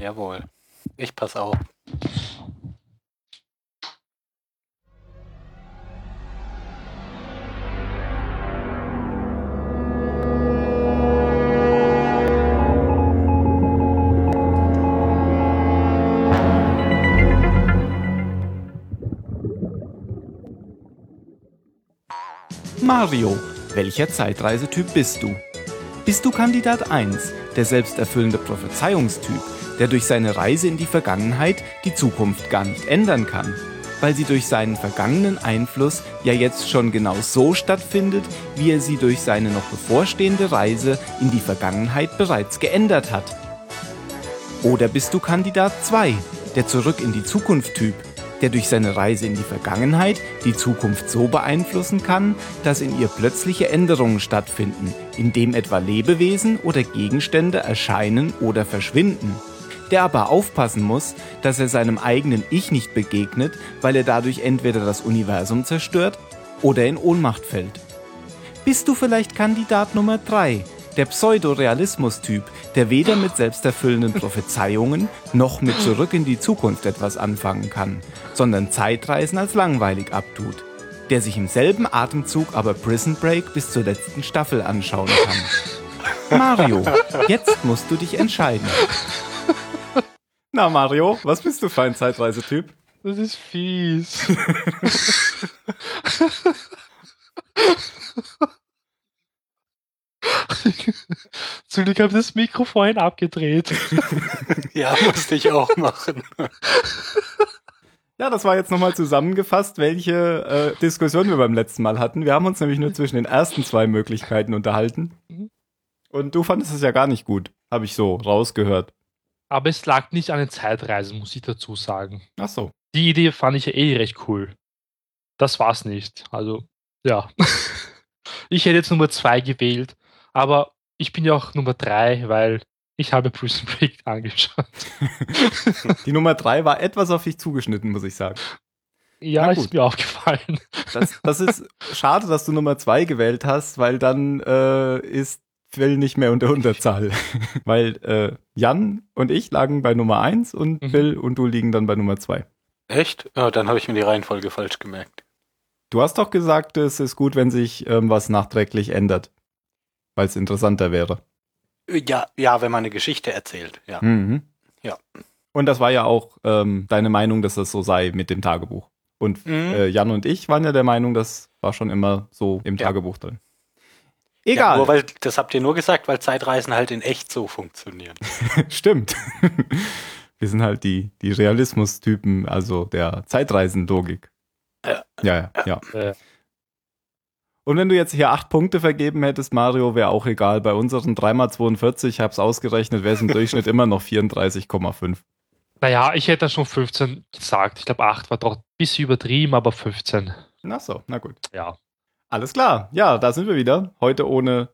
Jawohl. Ich pass auf. Mario, welcher Zeitreisetyp bist du? Bist du Kandidat 1, der selbsterfüllende Prophezeiungstyp, der durch seine Reise in die Vergangenheit die Zukunft gar nicht ändern kann, weil sie durch seinen vergangenen Einfluss ja jetzt schon genau so stattfindet, wie er sie durch seine noch bevorstehende Reise in die Vergangenheit bereits geändert hat? Oder bist du Kandidat 2, der Zurück in die Zukunft Typ, der durch seine Reise in die Vergangenheit die Zukunft so beeinflussen kann, dass in ihr plötzliche Änderungen stattfinden, indem etwa Lebewesen oder Gegenstände erscheinen oder verschwinden. Der aber aufpassen muss, dass er seinem eigenen Ich nicht begegnet, weil er dadurch entweder das Universum zerstört oder in Ohnmacht fällt. Bist du vielleicht Kandidat Nummer 3, der Pseudorealismus-Typ, der weder mit selbsterfüllenden Prophezeiungen noch mit Zurück in die Zukunft etwas anfangen kann, sondern Zeitreisen als langweilig abtut, der sich im selben Atemzug aber Prison Break bis zur letzten Staffel anschauen kann. Mario, jetzt musst du dich entscheiden. Na Mario, was bist du für ein Zeitreisetyp? Das ist fies. Zum Glück habe ich das Mikro vorhin abgedreht. Ja, musste ich auch machen. Ja, das war jetzt nochmal zusammengefasst, welche äh, Diskussion wir beim letzten Mal hatten. Wir haben uns nämlich nur zwischen den ersten zwei Möglichkeiten unterhalten. Mhm. Und du fandest es ja gar nicht gut, habe ich so rausgehört. Aber es lag nicht an den Zeitreisen, muss ich dazu sagen. Ach so. Die Idee fand ich ja eh recht cool. Das war's nicht. Also, ja. ich hätte jetzt Nummer zwei gewählt, aber ich bin ja auch Nummer drei, weil ich habe Prison Break angeschaut. Die Nummer drei war etwas auf dich zugeschnitten, muss ich sagen. Ja, ist mir aufgefallen. Das, das ist schade, dass du Nummer zwei gewählt hast, weil dann äh, ist Phil nicht mehr unter Unterzahl. weil äh, Jan und ich lagen bei Nummer eins und Mhm. Phil und du liegen dann bei Nummer zwei. Echt? Ja, dann habe ich mir die Reihenfolge falsch gemerkt. Du hast doch gesagt, es ist gut, wenn sich ähm, was nachträglich ändert, weil es interessanter wäre. Ja, ja, wenn man eine Geschichte erzählt, ja. Mhm. Ja. Und das war ja auch ähm, deine Meinung, dass das so sei mit dem Tagebuch. Und Mhm. äh, Jan und ich waren ja der Meinung, das war schon immer so im Ja. Tagebuch drin. Ja, Egal. nur weil, das habt ihr nur gesagt, weil Zeitreisen halt in echt so funktionieren. Stimmt. Wir sind halt die, die Realismus-Typen, also der Zeitreisenlogik. Ja. Ja, ja, ja. Und wenn du jetzt hier acht Punkte vergeben hättest, Mario, wäre auch egal. Bei unseren 3x42, ich habe es ausgerechnet, wäre es im Durchschnitt immer noch 34,5. naja, ich hätte schon 15 gesagt. Ich glaube, 8 war doch ein bisschen übertrieben, aber 15. Na so, na gut. Ja. Alles klar. Ja, da sind wir wieder. Heute ohne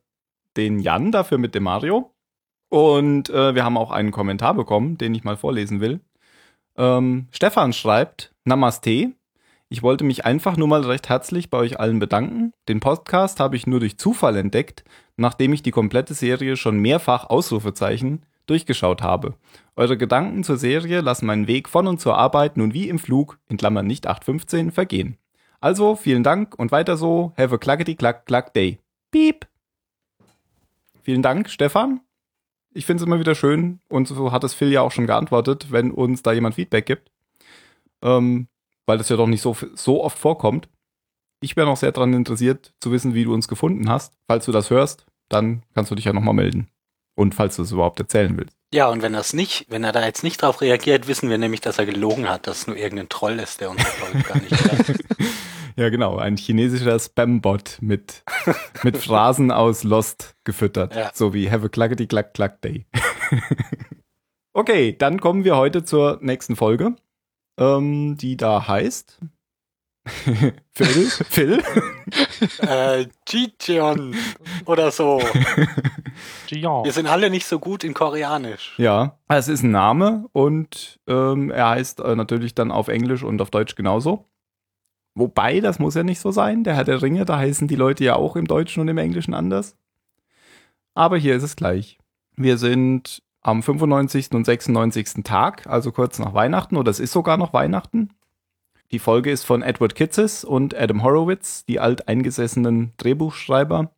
den Jan, dafür mit dem Mario. Und äh, wir haben auch einen Kommentar bekommen, den ich mal vorlesen will. Ähm, Stefan schreibt, Namaste. Ich wollte mich einfach nur mal recht herzlich bei euch allen bedanken. Den Podcast habe ich nur durch Zufall entdeckt, nachdem ich die komplette Serie schon mehrfach Ausrufezeichen durchgeschaut habe. Eure Gedanken zur Serie lassen meinen Weg von und zur Arbeit nun wie im Flug, in Klammern nicht 815, vergehen. Also, vielen Dank und weiter so. Have a clackety clack clack day. Piep. Vielen Dank, Stefan. Ich finde es immer wieder schön und so hat es Phil ja auch schon geantwortet, wenn uns da jemand Feedback gibt. Ähm, weil das ja doch nicht so, so oft vorkommt. Ich wäre noch sehr daran interessiert zu wissen, wie du uns gefunden hast. Falls du das hörst, dann kannst du dich ja nochmal melden. Und falls du es überhaupt erzählen willst. Ja, und wenn er es nicht, wenn er da jetzt nicht drauf reagiert, wissen wir nämlich, dass er gelogen hat, dass es nur irgendein Troll ist, der uns gar nicht hört. Ja, genau. Ein chinesischer Spam-Bot mit, mit Phrasen aus Lost gefüttert. Ja. So wie Have a clackety clack clack day. okay, dann kommen wir heute zur nächsten Folge, ähm, die da heißt Phil, Phil. äh, oder so. Gian. Wir sind alle nicht so gut in Koreanisch. Ja, es ist ein Name und ähm, er heißt äh, natürlich dann auf Englisch und auf Deutsch genauso. Wobei, das muss ja nicht so sein. Der Herr der Ringe, da heißen die Leute ja auch im Deutschen und im Englischen anders. Aber hier ist es gleich. Wir sind am 95. und 96. Tag, also kurz nach Weihnachten, oder es ist sogar noch Weihnachten. Die Folge ist von Edward Kitzes und Adam Horowitz, die alteingesessenen Drehbuchschreiber.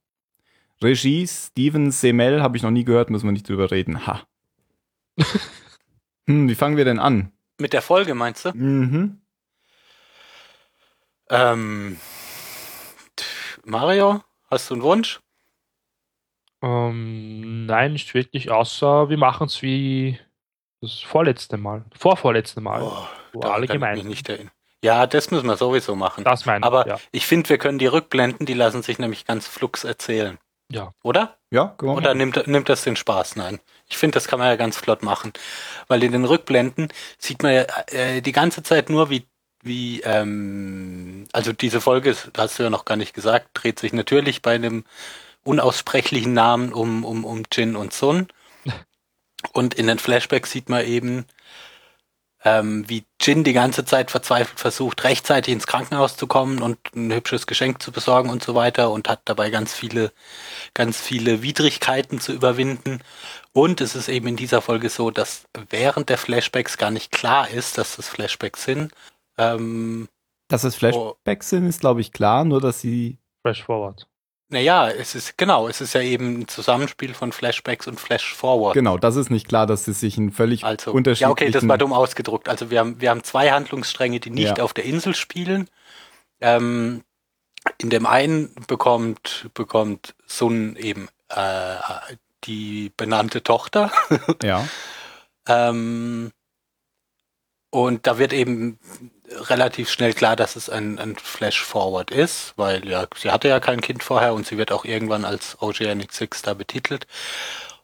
Regie Steven Semel habe ich noch nie gehört, müssen wir nicht drüber reden. Ha. hm, wie fangen wir denn an? Mit der Folge meinst du? Mhm. Ähm, Mario, hast du einen Wunsch? Ähm, nein, nicht wirklich, außer wir machen es wie das vorletzte Mal. Vorvorletzte Mal. Oh, wo da alle ich mich gemeint. nicht erinnern. Ja, das müssen wir sowieso machen. Das meine ich, Aber ja. ich finde, wir können die Rückblenden, die lassen sich nämlich ganz flugs erzählen. Ja. Oder? Ja, wir Oder nimmt, nimmt das den Spaß? Nein. Ich finde, das kann man ja ganz flott machen. Weil in den Rückblenden sieht man ja äh, die ganze Zeit nur, wie, wie ähm, also diese Folge, ist- hast du ja noch gar nicht gesagt, dreht sich natürlich bei einem unaussprechlichen Namen um, um, um Jin und Sun. Und in den Flashbacks sieht man eben, ähm, wie Jin die ganze Zeit verzweifelt versucht, rechtzeitig ins Krankenhaus zu kommen und ein hübsches Geschenk zu besorgen und so weiter und hat dabei ganz viele, ganz viele Widrigkeiten zu überwinden. Und es ist eben in dieser Folge so, dass während der Flashbacks gar nicht klar ist, dass das Flashbacks sind. Ähm, Dass es Flashbacks sind, ist, glaube ich, klar, nur dass sie. Flash Forward. naja, es ist, genau, es ist ja eben ein Zusammenspiel von Flashbacks und Flash-Forward. Genau, das ist nicht klar, dass sie sich in völlig Also, unterschiedlichen. ja, okay, das war dumm ausgedruckt. Also wir haben, wir haben zwei Handlungsstränge, die nicht Ja. auf der Insel spielen. Ähm, in dem einen bekommt, bekommt Sun eben äh, die benannte Tochter. Ja, Ähm, und da wird eben relativ schnell klar, dass es ein, ein Flash-Forward ist, weil ja, sie hatte ja kein Kind vorher und sie wird auch irgendwann als Oceanic Six da betitelt.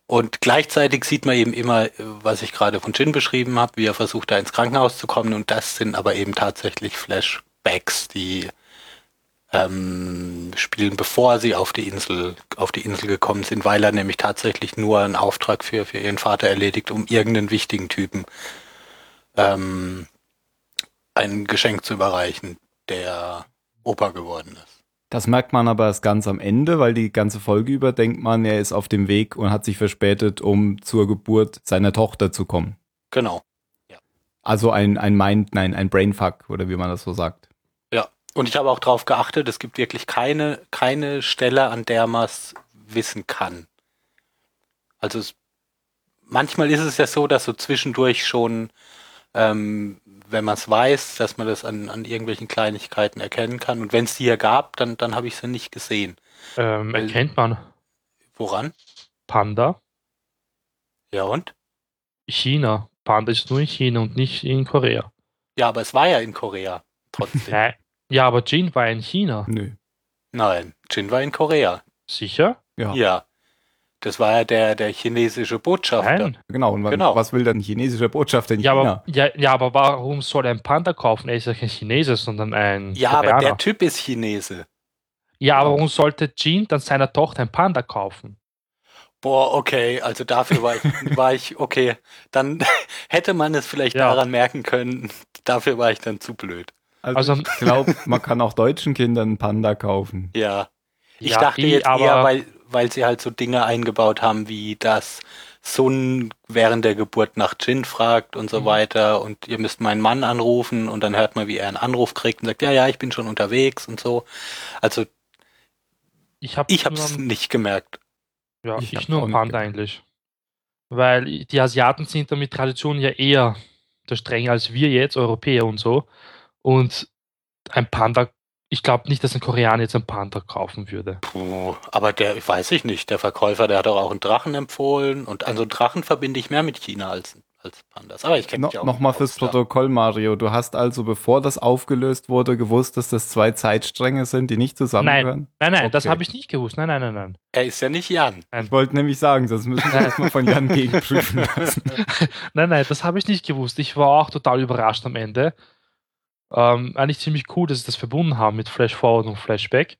Und gleichzeitig sieht man eben immer, was ich gerade von Jin beschrieben habe, wie er versucht, da ins Krankenhaus zu kommen. Und das sind aber eben tatsächlich Flashbacks, die ähm, spielen, bevor sie auf die Insel, auf die Insel gekommen sind, weil er nämlich tatsächlich nur einen Auftrag für, für ihren Vater erledigt, um irgendeinen wichtigen Typen ähm, ein Geschenk zu überreichen, der Opa geworden ist. das merkt man aber erst ganz am Ende, weil die ganze Folge über denkt man, er ist auf dem Weg und hat sich verspätet, um zur Geburt seiner Tochter zu kommen. Genau. Also ein, ein Mind, nein, ein Brainfuck, oder wie man das so sagt. Ja. Und ich habe auch darauf geachtet, es gibt wirklich keine, keine Stelle, an der man es wissen kann. Also es, manchmal ist es ja so, dass so zwischendurch schon, ähm, wenn man es weiß, dass man das an, an irgendwelchen Kleinigkeiten erkennen kann. Und wenn es die hier gab, dann, dann habe ich sie nicht gesehen. Ähm, Weil- erkennt man Woran? Panda, Ja und? China. Panda ist nur in China und nicht in Korea. Ja, aber es war ja in Korea. Trotzdem. Ja, aber Jin war in China. Nö. Nein, Jin war in Korea. Sicher? Ja. Ja. Das war ja der, der chinesische Botschafter. Nein. Genau, und wa- Genau. was will dann ein chinesischer Botschafter in Ja China? aber, ja, ja, aber warum soll er einen Panda kaufen? Er ist ja kein Chinese, sondern ein Ja, aber Koreaner. der Typ ist Chinese. ja, aber warum sollte Jin dann seiner Tochter ein Panda kaufen? Boah, okay, also dafür war ich, war ich, okay, dann hätte man es vielleicht Ja. daran merken können. Dafür war ich dann zu blöd. Also, Also- ich glaube, man kann auch deutschen Kindern einen Panda kaufen. Ja. Ich Ja, dachte eh, jetzt aber- eher, weil, weil sie halt so Dinge eingebaut haben, wie dass Sun während der Geburt nach Jin fragt und so Mhm. weiter und ihr müsst meinen Mann anrufen und dann hört man, wie er einen Anruf kriegt und sagt, ja, ja, ich bin schon unterwegs und so. Also Ich habe ich hab's nicht gemerkt. Ja, Ich ich, nur gemerkt. eigentlich. Weil die Asiaten sind da mit Tradition ja eher der strenger als wir jetzt, Europäer und so. Und ein Panda, ich glaube nicht, dass ein Koreaner jetzt ein Panda kaufen würde. Puh, aber der, weiß ich nicht, der Verkäufer, der hat doch auch einen Drachen empfohlen und also Drachen verbinde ich mehr mit China als, als Pandas. Aber ich kenne No, mich auch Nochmal fürs. Protokoll, Mario. Du hast also, bevor das aufgelöst wurde, gewusst, dass das zwei Zeitstränge sind, die nicht zusammengehören? Nein, nein, das Okay. habe ich nicht gewusst. Nein, nein, nein, nein. Er ist ja nicht Jan. Ich wollte nämlich sagen, das müssen wir erstmal von Jan gegenprüfen lassen. Nein, nein, das habe ich nicht gewusst. Ich war auch total überrascht am Ende. Ähm, eigentlich ziemlich cool, dass sie das verbunden haben mit Flash Forward und Flashback.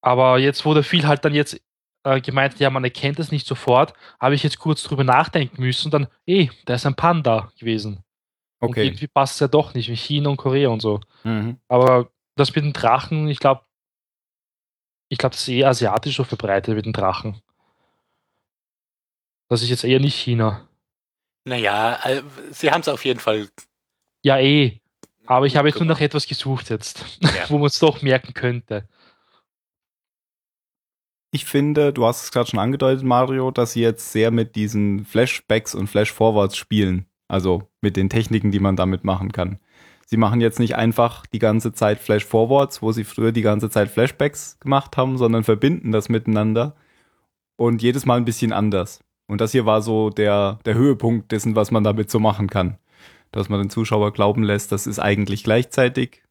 Aber jetzt wurde viel halt dann jetzt äh, gemeint, ja, man erkennt es nicht sofort, habe ich jetzt kurz drüber nachdenken müssen und dann, eh, da ist ein Panda gewesen. Und Okay. irgendwie passt es ja doch nicht, wie China und Korea und so. Mhm. Aber das mit den Drachen, ich glaube, ich glaube, das ist eher asiatisch so verbreitet mit den Drachen. Das ist jetzt eher nicht China. Naja, äh, sie haben es auf jeden Fall. Ja, eh. Aber ich habe jetzt nur nach etwas gesucht jetzt, Ja. wo man es doch merken könnte. Ich finde, du hast es gerade schon angedeutet, Mario, dass sie jetzt sehr mit diesen Flashbacks und Flashforwards spielen. Also mit den Techniken, die man damit machen kann. Sie machen jetzt nicht einfach die ganze Zeit Flashforwards, wo sie früher die ganze Zeit Flashbacks gemacht haben, sondern verbinden das miteinander und jedes Mal ein bisschen anders. Und das hier war so der, der Höhepunkt dessen, was man damit so machen kann. Dass man den Zuschauer glauben lässt, das ist eigentlich gleichzeitig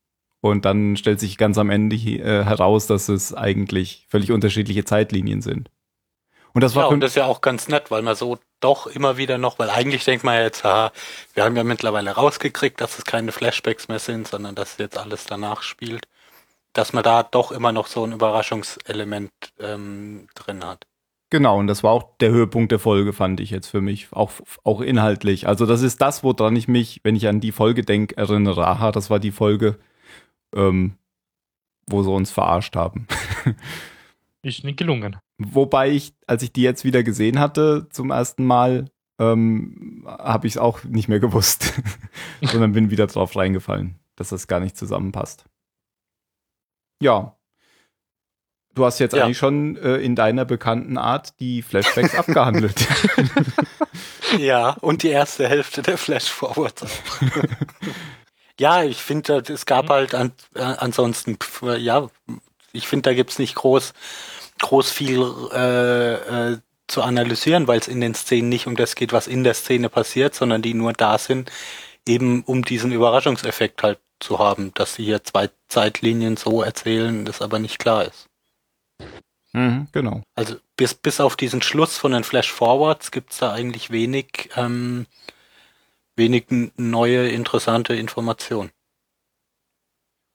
und dann stellt sich ganz am Ende äh, heraus, dass es eigentlich völlig unterschiedliche Zeitlinien sind. Und das war Ja, für und das ist ja auch ganz nett, weil man so doch immer wieder noch, weil eigentlich denkt man ja jetzt, haha, wir haben ja mittlerweile rausgekriegt, dass es keine Flashbacks mehr sind, sondern dass jetzt alles danach spielt, dass man da doch immer noch so ein Überraschungselement ähm, drin hat. Genau, und das war auch der Höhepunkt der Folge, fand ich jetzt für mich, auch, auch inhaltlich. Also das ist das, woran ich mich, wenn ich an die Folge denke, erinnere. Aha, das war die Folge, ähm, wo sie uns verarscht haben. Ist nicht gelungen. Wobei ich, als ich die jetzt wieder gesehen hatte zum ersten Mal, ähm, habe ich es auch nicht mehr gewusst, sondern bin wieder drauf reingefallen, dass das gar nicht zusammenpasst. Ja. Du hast jetzt Ja. eigentlich schon äh, in deiner bekannten Art die Flashbacks abgehandelt. Ja, und die erste Hälfte der Flash-Forwards auch. ja, ich finde, es gab halt an, äh, ansonsten, ja, ich finde, da gibt's nicht groß, groß viel äh, äh, zu analysieren, weil es in den Szenen nicht um das geht, was in der Szene passiert, sondern die nur da sind, eben um diesen Überraschungseffekt halt zu haben, dass sie hier zwei Zeitlinien so erzählen, das aber nicht klar ist. Mhm, genau. Also bis, bis auf diesen Schluss von den Flash-Forwards gibt's da eigentlich wenig, ähm, wenig neue, interessante Informationen.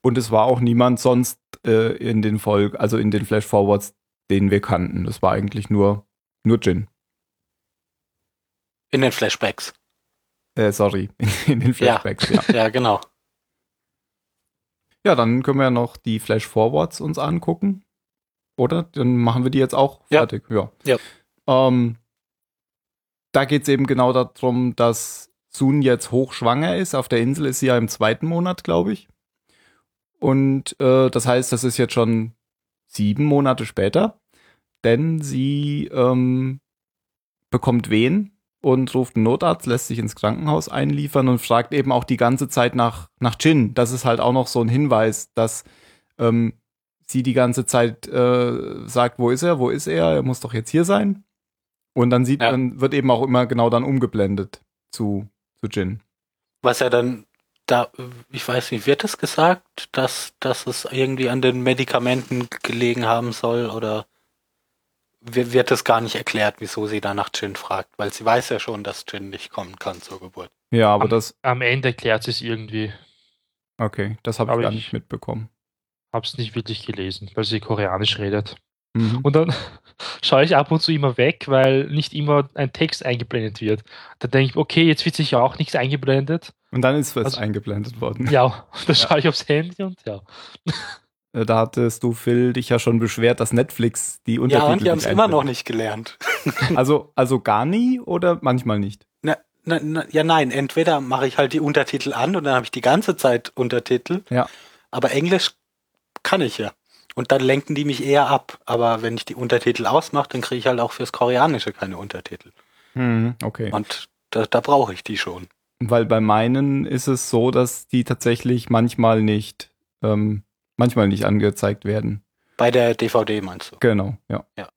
Und es war auch niemand sonst äh, in den Folgen, also in den Flash-Forwards, den wir kannten. Das war eigentlich nur, nur Jin. In den Flashbacks. Äh, sorry, in den Flashbacks, ja. Ja, genau. Ja, dann können wir ja noch die Flash Forwards uns angucken. Oder? Dann machen wir die jetzt auch Ja. fertig. Ja. Ja. Ähm, da geht es eben genau darum, dass Sun jetzt hochschwanger ist. Auf der Insel ist sie ja im zweiten Monat, glaube ich. Und äh, das heißt, das ist jetzt schon sieben Monate später. Denn sie ähm, bekommt Wehen und ruft einen Notarzt, lässt sich ins Krankenhaus einliefern und fragt eben auch die ganze Zeit nach, nach Jin. Das ist halt auch noch so ein Hinweis, dass ähm, sie die ganze Zeit äh, sagt, wo ist er, wo ist er, er muss doch jetzt hier sein. Und dann sieht Ja. man, wird eben auch immer genau dann umgeblendet zu, zu Jin. Was ja dann da, ich weiß nicht, wird es gesagt, dass, dass es irgendwie an den Medikamenten gelegen haben soll oder wi- wird es gar nicht erklärt, wieso sie da nach Jin fragt? Weil sie weiß ja schon, dass Jin nicht kommen kann zur Geburt. Ja, aber Am- das, Am Ende erklärt sie es irgendwie. okay, das habe ich gar ich- nicht mitbekommen. Hab's nicht wirklich gelesen, weil sie koreanisch redet. Mhm. Und dann schaue ich ab und zu immer weg, weil nicht immer ein Text eingeblendet wird. Da denke ich, okay, jetzt wird sicher auch nichts eingeblendet. Und dann ist was Also- eingeblendet worden. Ja, dann schaue ich aufs Handy und ja. Äh, Da hattest du, Phil, dich ja schon beschwert, dass Netflix die Ja, Untertitel und die haben es immer noch nicht gelernt. Also, also gar nie oder manchmal nicht? Na, na, na, ja, nein, entweder mache ich halt die Untertitel an und dann habe ich die ganze Zeit Untertitel. Ja. Aber Englisch kann ich ja. Und dann lenken die mich eher ab. Aber wenn ich die Untertitel ausmache, dann kriege ich halt auch fürs Koreanische keine Untertitel. Mhm, okay. Und da, da brauche ich die schon. Weil bei meinen ist es so, dass die tatsächlich manchmal nicht, ähm, manchmal nicht angezeigt werden. Bei der DVD meinst du? Genau, ja. Ja.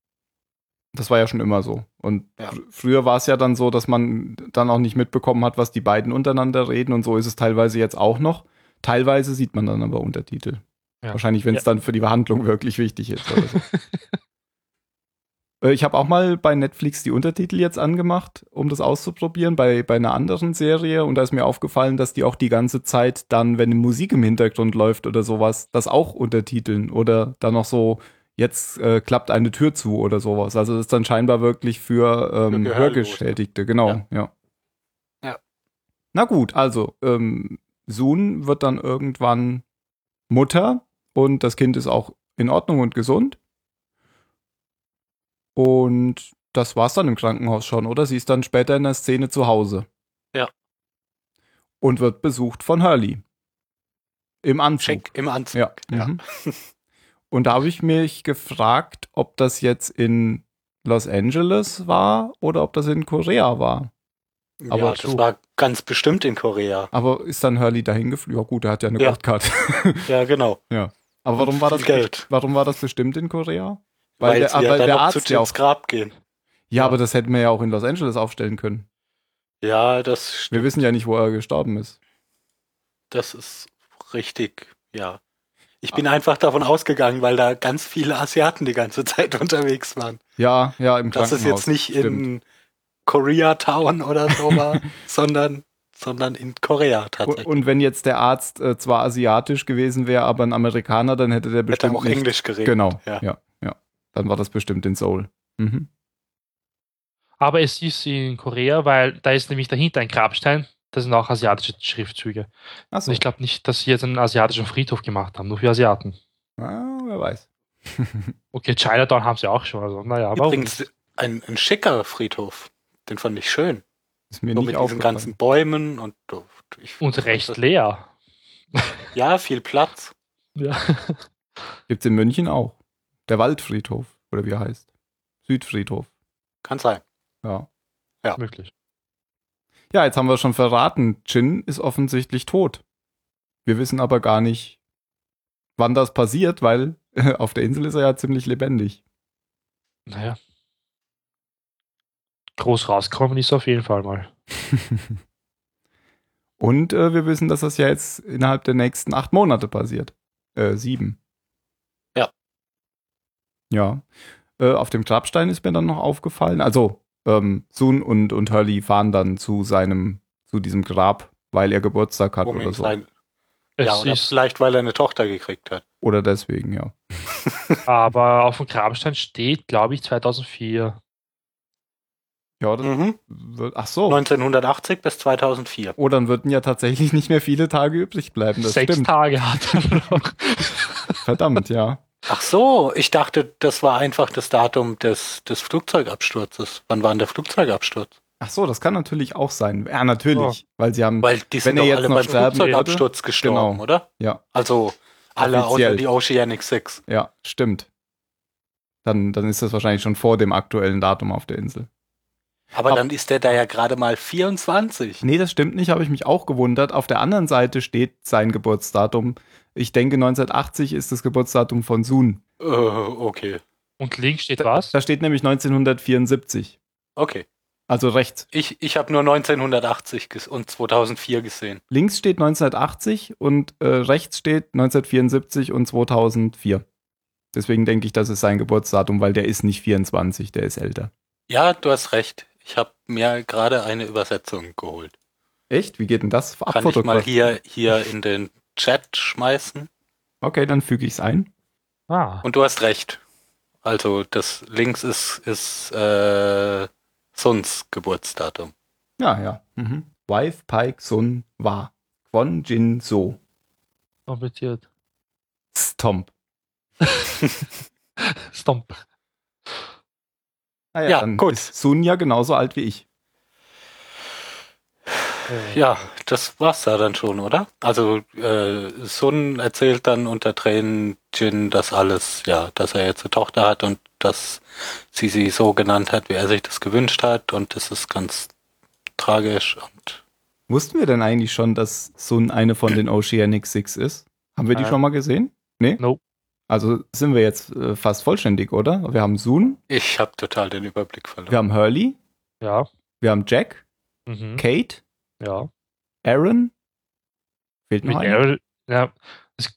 Das war ja schon immer so. Und Ja. fr- früher war es ja dann so, dass man dann auch nicht mitbekommen hat, was die beiden untereinander reden. Und so ist es teilweise jetzt auch noch. Teilweise sieht man dann aber Untertitel. Ja. Wahrscheinlich, wenn es Ja. dann für die Behandlung wirklich wichtig ist. So. Äh, Ich habe auch mal bei Netflix die Untertitel jetzt angemacht, um das auszuprobieren, bei, bei einer anderen Serie. Und da ist mir aufgefallen, dass die auch die ganze Zeit dann, wenn Musik im Hintergrund läuft oder sowas, das auch untertiteln. Oder dann noch so, jetzt äh, klappt eine Tür zu oder sowas. Also das ist dann scheinbar wirklich für, ähm, Für. Hörgeschädigte, genau, Ja. ja. Ja. Na gut, also ähm, Sun wird dann irgendwann Mutter und das Kind ist auch in Ordnung und gesund. Und das war's dann im Krankenhaus schon, oder? Sie ist dann später in der Szene zu Hause. Ja. Und wird besucht von Hurley. Im Anzug. Schick im Anzug. Ja. Ja. Mhm. Und da habe ich mich gefragt, ob das jetzt in Los Angeles war oder ob das in Korea war. Ja, Aber das so- war ganz bestimmt in Korea. Aber ist dann Hurley dahin geflogen? Ja gut, er hat ja eine Ja. Ja, genau. Aber warum war das Geld. warum war das bestimmt in Korea? Weil, der, sie ja weil der Arzt zu ja auch. Grab gehen. Ja, aber das hätten wir ja auch in Los Angeles aufstellen können. Ja, das stimmt. Wir wissen ja nicht, wo er gestorben ist. Das ist richtig, ja. Ich bin einfach davon ausgegangen, weil da ganz viele Asiaten die ganze Zeit unterwegs waren. Ja, ja, im Dass Krankenhaus. es jetzt nicht stimmt. in Koreatown oder so war, sondern, sondern in Korea tatsächlich. Und wenn jetzt der Arzt äh, zwar asiatisch gewesen wäre, aber ein Amerikaner, dann hätte der Hätte bestimmt auch nicht. Englisch geredet. Genau, Ja. ja. ja, Dann war das bestimmt in Seoul. Mhm. Aber es ist in Korea, weil da ist nämlich dahinter ein Grabstein. Das sind auch asiatische Schriftzüge. Achso, Also ich glaube nicht, dass sie jetzt einen asiatischen Friedhof gemacht haben, nur für Asiaten. ah, wer weiß. Okay, Chinatown haben sie auch schon. Also, naja, aber Übrigens ein, ein schicker Friedhof. Den fand ich schön. Ist mir So nicht mit diesen ganzen Bäumen und ich, und recht leer. Ja, viel Platz. Ja. Gibt's in München auch. Der Waldfriedhof, oder wie er heißt. Südfriedhof. Kann sein. Ja. Möglich. Ja, jetzt haben wir schon verraten, Jin ist offensichtlich tot. Wir wissen aber gar nicht, wann das passiert, weil auf der Insel ist er ja ziemlich lebendig. Naja. Groß rauskommen ist auf jeden Fall mal. Und äh, wir wissen, dass das ja jetzt innerhalb der nächsten acht Monate passiert. Äh, sieben. Ja. Ja. Äh, auf dem Grabstein ist mir dann noch aufgefallen. Also, ähm, Sun und, und Hurley fahren dann zu seinem, zu diesem Grab, weil er Geburtstag hat Um oder so. sein, Es ja, oder ist, vielleicht, weil er eine Tochter gekriegt hat. Oder deswegen, ja. aber auf dem Grabstein steht, glaube ich, 2004. Ja, das Mhm. wird, ach so. 1980 bis 2004. Oh, dann würden ja tatsächlich nicht mehr viele Tage übrig bleiben. Das Sechs stimmt. Tage hat er noch. Verdammt, ja. Ach so, ich dachte, das war einfach das Datum des, des Flugzeugabsturzes. Wann war denn der Flugzeugabsturz? Ach so, das kann natürlich auch sein. Ja, natürlich. Weil sie haben, Weil die sind er doch jetzt noch beim sterben Flugzeugabsturz gestorben, Genau. oder? ja, Also alle Offiziell. außer die Oceanic 6. ja, stimmt. Dann, dann ist das wahrscheinlich schon vor dem aktuellen Datum auf der Insel. Aber Ab- dann ist der da ja gerade mal 24. Nee, das stimmt nicht, habe ich mich auch gewundert. Auf der anderen Seite steht sein Geburtsdatum. Ich denke, 1980 ist das Geburtsdatum von Sun. Äh, okay. Und links steht was? Da steht nämlich 1974. Okay. Also rechts. Ich, ich habe nur 1980 ges und 2004 gesehen. Links steht 1980 und äh, rechts steht 1974 und 2004. Deswegen denke ich, das ist sein Geburtsdatum, weil der ist nicht 24, der ist älter. Ja, du hast recht. Ich habe mir gerade eine Übersetzung geholt. Echt? Wie geht denn das? Kann ich mal hier, hier in den Chat schmeißen? Okay, dann füge ich es ein. Ah, Und du hast recht. Also das links ist, ist äh, Suns Geburtsdatum. Ja, ja. Mhm. Wife Pike Sun Wa. Kwon Jin So. kompliziert. Stomp. Stomp. Ah ja, Ja, dann gut. ist Sun ja genauso alt wie ich. Äh, Ja, das war's da dann schon, oder? Also äh, Sun erzählt dann unter Tränen Jin das alles, ja, dass er jetzt eine Tochter hat und dass sie sie so genannt hat, wie er sich das gewünscht hat und das ist ganz tragisch und Wussten wir denn eigentlich schon, dass Sun eine von den Oceanic Six ist? Haben wir die Äh. schon mal gesehen? Nee? Nope. Also sind wir jetzt äh, fast vollständig, oder? Wir haben Sun, ich habe total den Überblick verloren. wir haben Hurley, Ja. wir haben Jack, Mhm. Kate, Ja. Aaron. Fehlt noch Mit einer? Aaron, ja, es,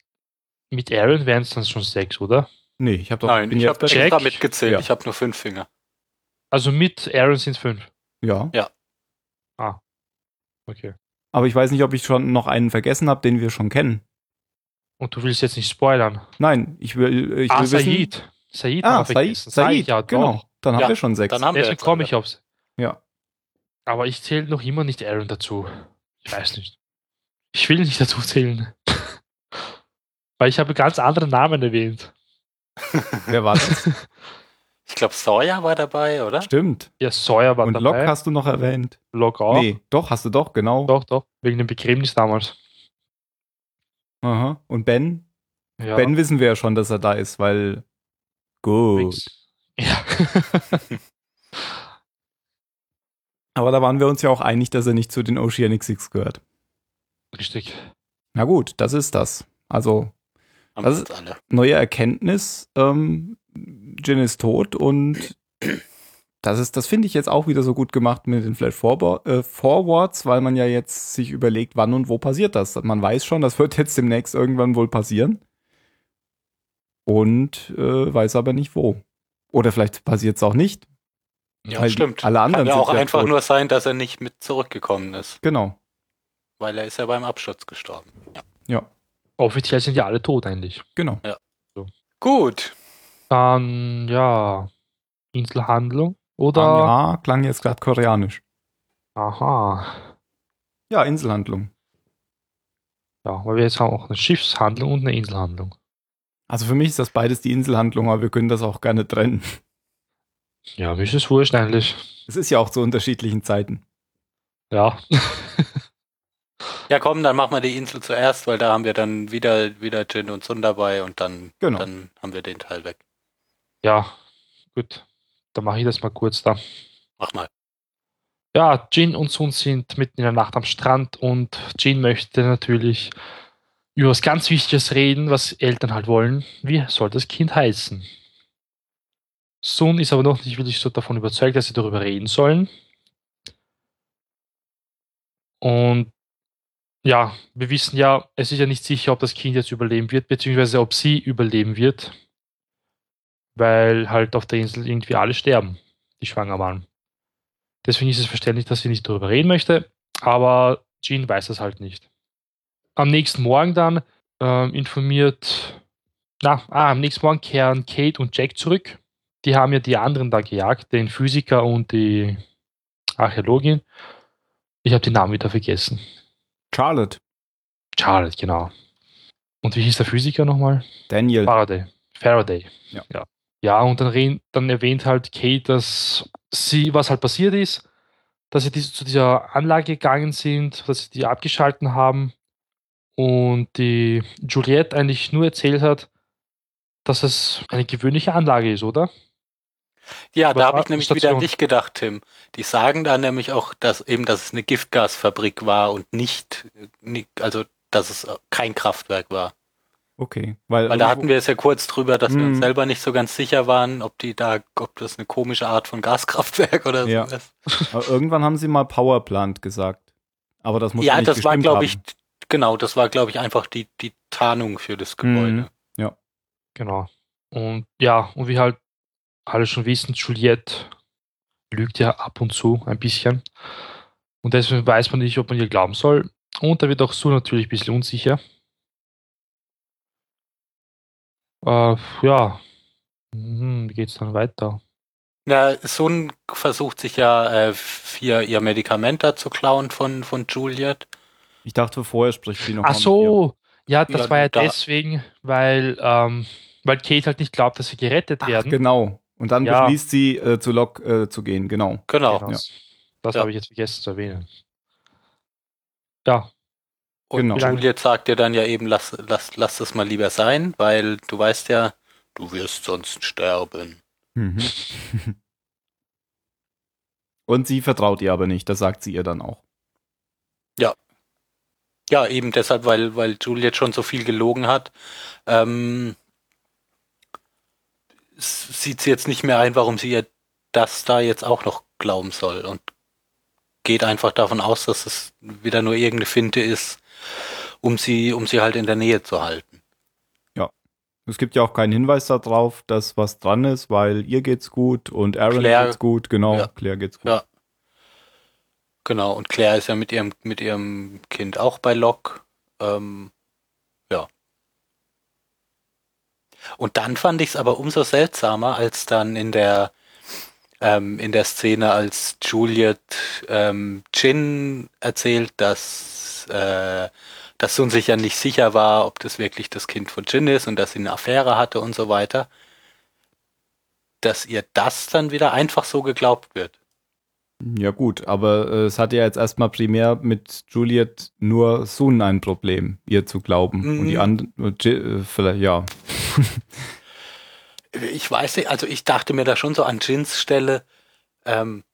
mit Aaron wären es dann schon sechs, oder? Nee, ich habe doch Nein, ich habe Jack. extra mitgezählt. Ja. Ich habe nur fünf Finger. Also mit Aaron sind es fünf. Ja. Okay. Aber ich weiß nicht, ob ich schon noch einen vergessen habe, den wir schon kennen. Und du willst jetzt nicht spoilern. Nein, ich will, ich ah, will wissen. Said. Said Ah, Said, Said, ich ja, genau. doch. Dann haben Ja, wir schon sechs. Dann haben wir Deswegen komme ich aufs. Ja. Aber ich zähle noch immer nicht Aaron dazu. Ich weiß nicht. Ich will nicht dazu zählen. Weil ich habe ganz andere Namen erwähnt. Wer war das? Ich glaube, Sawyer war dabei, oder? Stimmt. Ja, Sawyer war Und dabei. Locke hast du noch erwähnt. Locke auch. Nee, doch, hast du doch, genau. Doch, doch. Wegen dem Begräbnis damals. Aha. Und Ben? Ja. Ben wissen wir ja schon, dass er da ist, weil. Gut. Ja. Aber da waren wir uns ja auch einig, dass er nicht zu den Oceanic Six gehört. Richtig. Na gut, das ist das. Also, Haben Das uns alle. neue Erkenntnis, ähm, Jin ist tot und das ist, das finde ich jetzt auch wieder so gut gemacht mit den Flash äh, Forwards, weil man ja jetzt sich überlegt, wann und wo passiert das. Man weiß schon, das wird jetzt demnächst irgendwann wohl passieren. Und äh, weiß aber nicht wo. Oder vielleicht passiert es auch nicht. Ja, weil stimmt. Alle anderen Kann ja sind auch einfach tot. nur sein, dass er nicht mit zurückgekommen ist, Genau. weil er ist ja beim Absturz gestorben. Ja. Ja, Offiziell sind ja alle tot eigentlich. genau. Gut. Dann, ja. Inselhandlung. Oder? Ja, klang jetzt gerade koreanisch. Aha. Ja, Inselhandlung. Ja, weil wir jetzt haben auch eine Schiffshandlung und eine Inselhandlung. Also für mich ist das beides die Inselhandlung, aber wir können das auch gerne trennen. Ja, mir ist es wurscht eigentlich. Es ist ja auch zu unterschiedlichen Zeiten. Ja. Ja, komm, dann machen wir die Insel zuerst, weil da haben wir dann wieder, wieder Jin und Sun dabei und dann, Genau. dann haben wir den Teil weg. ja, gut. Dann mache ich das mal kurz da. Mach mal. Ja, Jin und Sun sind mitten in der Nacht am Strand und Jin möchte natürlich über was ganz Wichtiges reden, was Eltern halt wollen. Wie soll das Kind heißen? Sun ist aber noch nicht wirklich so davon überzeugt, dass sie darüber reden sollen. Und ja, wir wissen ja, es ist ja nicht sicher, ob das Kind jetzt überleben wird, beziehungsweise ob sie überleben wird, weil halt auf der Insel irgendwie alle sterben, die schwanger waren. Deswegen ist es verständlich, dass sie nicht darüber reden möchte, aber Jean weiß das halt nicht. Am nächsten Morgen dann ähm, informiert, na, ah, am nächsten Morgen kehren Kate und Jack zurück. Die haben ja die anderen da gejagt, den Physiker und die Archäologin. Ich habe den Namen wieder vergessen. Charlotte, Charlotte, genau. Und wie hieß der Physiker nochmal? Daniel. Faraday. Faraday. Ja. ja. Ja, und dann, dann erwähnt halt Kate, dass sie, was halt passiert ist, dass sie diese, zu dieser Anlage gegangen sind, dass sie die abgeschalten haben und die Juliette eigentlich nur erzählt hat, dass es eine gewöhnliche Anlage ist, oder? Ja, Was da habe ich nämlich die wieder an dich gedacht, Tim. Die sagen da nämlich auch, dass eben, dass es eine Giftgasfabrik war und nicht, nicht also dass es kein Kraftwerk war. Okay. Weil, Weil da hatten wir es ja kurz drüber, dass wir uns Mhm. selber nicht so ganz sicher waren, ob die da, ob das eine komische Art von Gaskraftwerk oder so Ja. ist. aber irgendwann haben sie mal Powerplant gesagt. Aber das muss Ja, nicht das war, glaube ich, genau, das war, glaube ich, einfach die, die Tarnung für das Gebäude. Mhm. Genau. Und ja, und wie halt alle schon wissen, Juliette lügt ja ab und zu ein bisschen. Und deswegen weiß man nicht, ob man ihr glauben soll. Und da wird auch Sue natürlich ein bisschen unsicher. Äh, ja. Hm, wie geht's dann weiter? Ja, Sun versucht sich ja äh, hier ihr Medikament da zu klauen von, von Juliet. Ich dachte, vorher spricht sie noch Ach so, ja, das Ja, war ja da- deswegen, weil, ähm, weil Kate halt nicht glaubt, dass sie gerettet. Ach, werden. genau. Und dann Ja. beschließt sie, äh, zu Lok äh, zu gehen. Genau. Genau. Genau. Ja. Das Ja. habe ich jetzt vergessen zu erwähnen. Ja, Und Genau. Juliet sagt dir dann ja eben, lass, lass, lass das mal lieber sein, weil du weißt ja, du wirst sonst sterben. Mhm. Und sie vertraut ihr aber nicht, das sagt sie ihr dann auch. Ja, eben deshalb, weil, weil Juliet schon so viel gelogen hat, ähm, sieht sie jetzt nicht mehr ein, warum sie ihr das da jetzt auch noch glauben soll und geht einfach davon aus, dass es wieder nur irgendeine Finte ist, um sie, um sie halt in der Nähe zu halten. Es gibt ja auch keinen Hinweis darauf, dass was dran ist, weil ihr geht's gut und Aaron Claire- geht's gut, genau, Ja. Claire geht's gut. Ja. Genau, und Claire ist ja mit ihrem, mit ihrem Kind auch bei Locke. Ähm, ja. Und dann fand ich es aber umso seltsamer, als dann in der ähm, in der Szene, als Juliet ähm, Jin erzählt, dass äh, dass Sun sich ja nicht sicher war, ob das wirklich das Kind von Jin ist und dass sie eine Affäre hatte und so weiter. dass ihr das dann wieder einfach so geglaubt wird. Ja gut, aber äh, es hatte ja jetzt erstmal primär mit Juliet nur Sun ein Problem, ihr zu glauben. Mhm. Und die anderen, äh, vielleicht, ja. Ich weiß nicht, also ich dachte mir da schon so an Jins Stelle, ähm,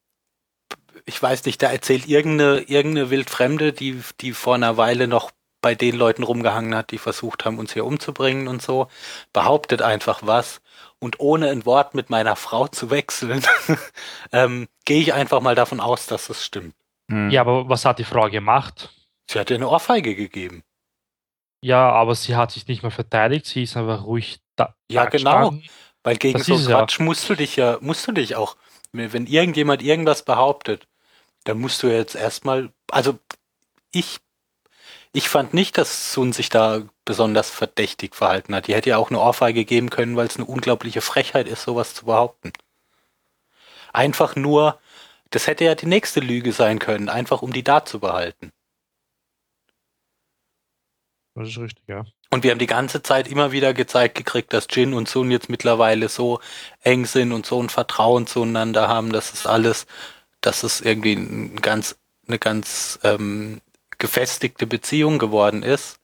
ich weiß nicht, da erzählt irgendeine, irgendeine Wildfremde, die, die vor einer Weile noch bei den Leuten rumgehangen hat, die versucht haben, uns hier umzubringen und so, behauptet einfach was und ohne ein Wort mit meiner Frau zu wechseln, ähm, gehe ich einfach mal davon aus, dass das stimmt. Hm. Ja, aber was hat die Frau gemacht? Sie hat ihr eine Ohrfeige gegeben. Ja, aber sie hat sich nicht mal verteidigt, sie ist einfach ruhig da. Ja, genau. gestanden. Weil gegen Das so es ja. Quatsch musst du dich ja, musst du dich auch, wenn irgendjemand irgendwas behauptet, dann musst du jetzt erstmal, also ich, ich fand nicht, dass Sun sich da besonders verdächtig verhalten hat. Die hätte ja auch eine Ohrfeige geben können, weil es eine unglaubliche Frechheit ist, sowas zu behaupten. Einfach nur, das hätte ja die nächste Lüge sein können, einfach um die da zu behalten. Das ist richtig, ja. Und wir haben die ganze Zeit immer wieder gezeigt gekriegt, dass Jin und Sun jetzt mittlerweile so eng sind und so ein Vertrauen zueinander haben, dass es alles, dass es irgendwie ein ganz, eine ganz ähm, gefestigte Beziehung geworden ist.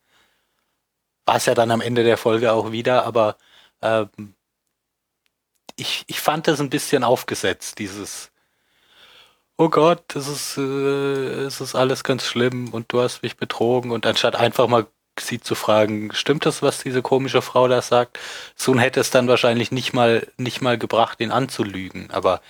War es ja dann am Ende der Folge auch wieder, aber ähm, ich, ich fand das ein bisschen aufgesetzt, dieses Oh Gott, das ist, äh, es ist alles ganz schlimm und du hast mich betrogen und anstatt einfach mal sie zu fragen, stimmt das, was diese komische Frau da sagt? Sun hätte es dann wahrscheinlich nicht mal, nicht mal gebracht, ihn anzulügen, aber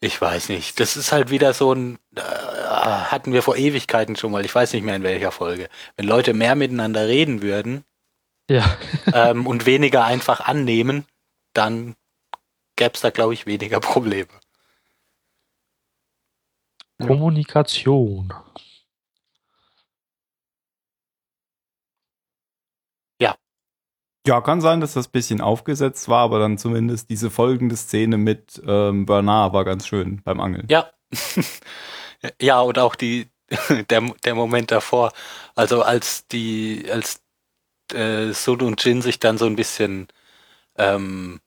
ich weiß nicht. Das ist halt wieder so ein, äh, hatten wir vor Ewigkeiten schon mal, ich weiß nicht mehr in welcher Folge. Wenn Leute mehr miteinander reden würden Ja, ähm, und weniger einfach annehmen, dann gäbe es da, glaube ich, weniger Probleme. Kommunikation. Ja, kann sein, dass das ein bisschen aufgesetzt war, aber dann zumindest diese folgende Szene mit ähm, Bernard war ganz schön beim Angeln. Ja. ja, und auch die, der, der Moment davor. Also als die, als äh, Sun und Jin sich dann so ein bisschen, ähm,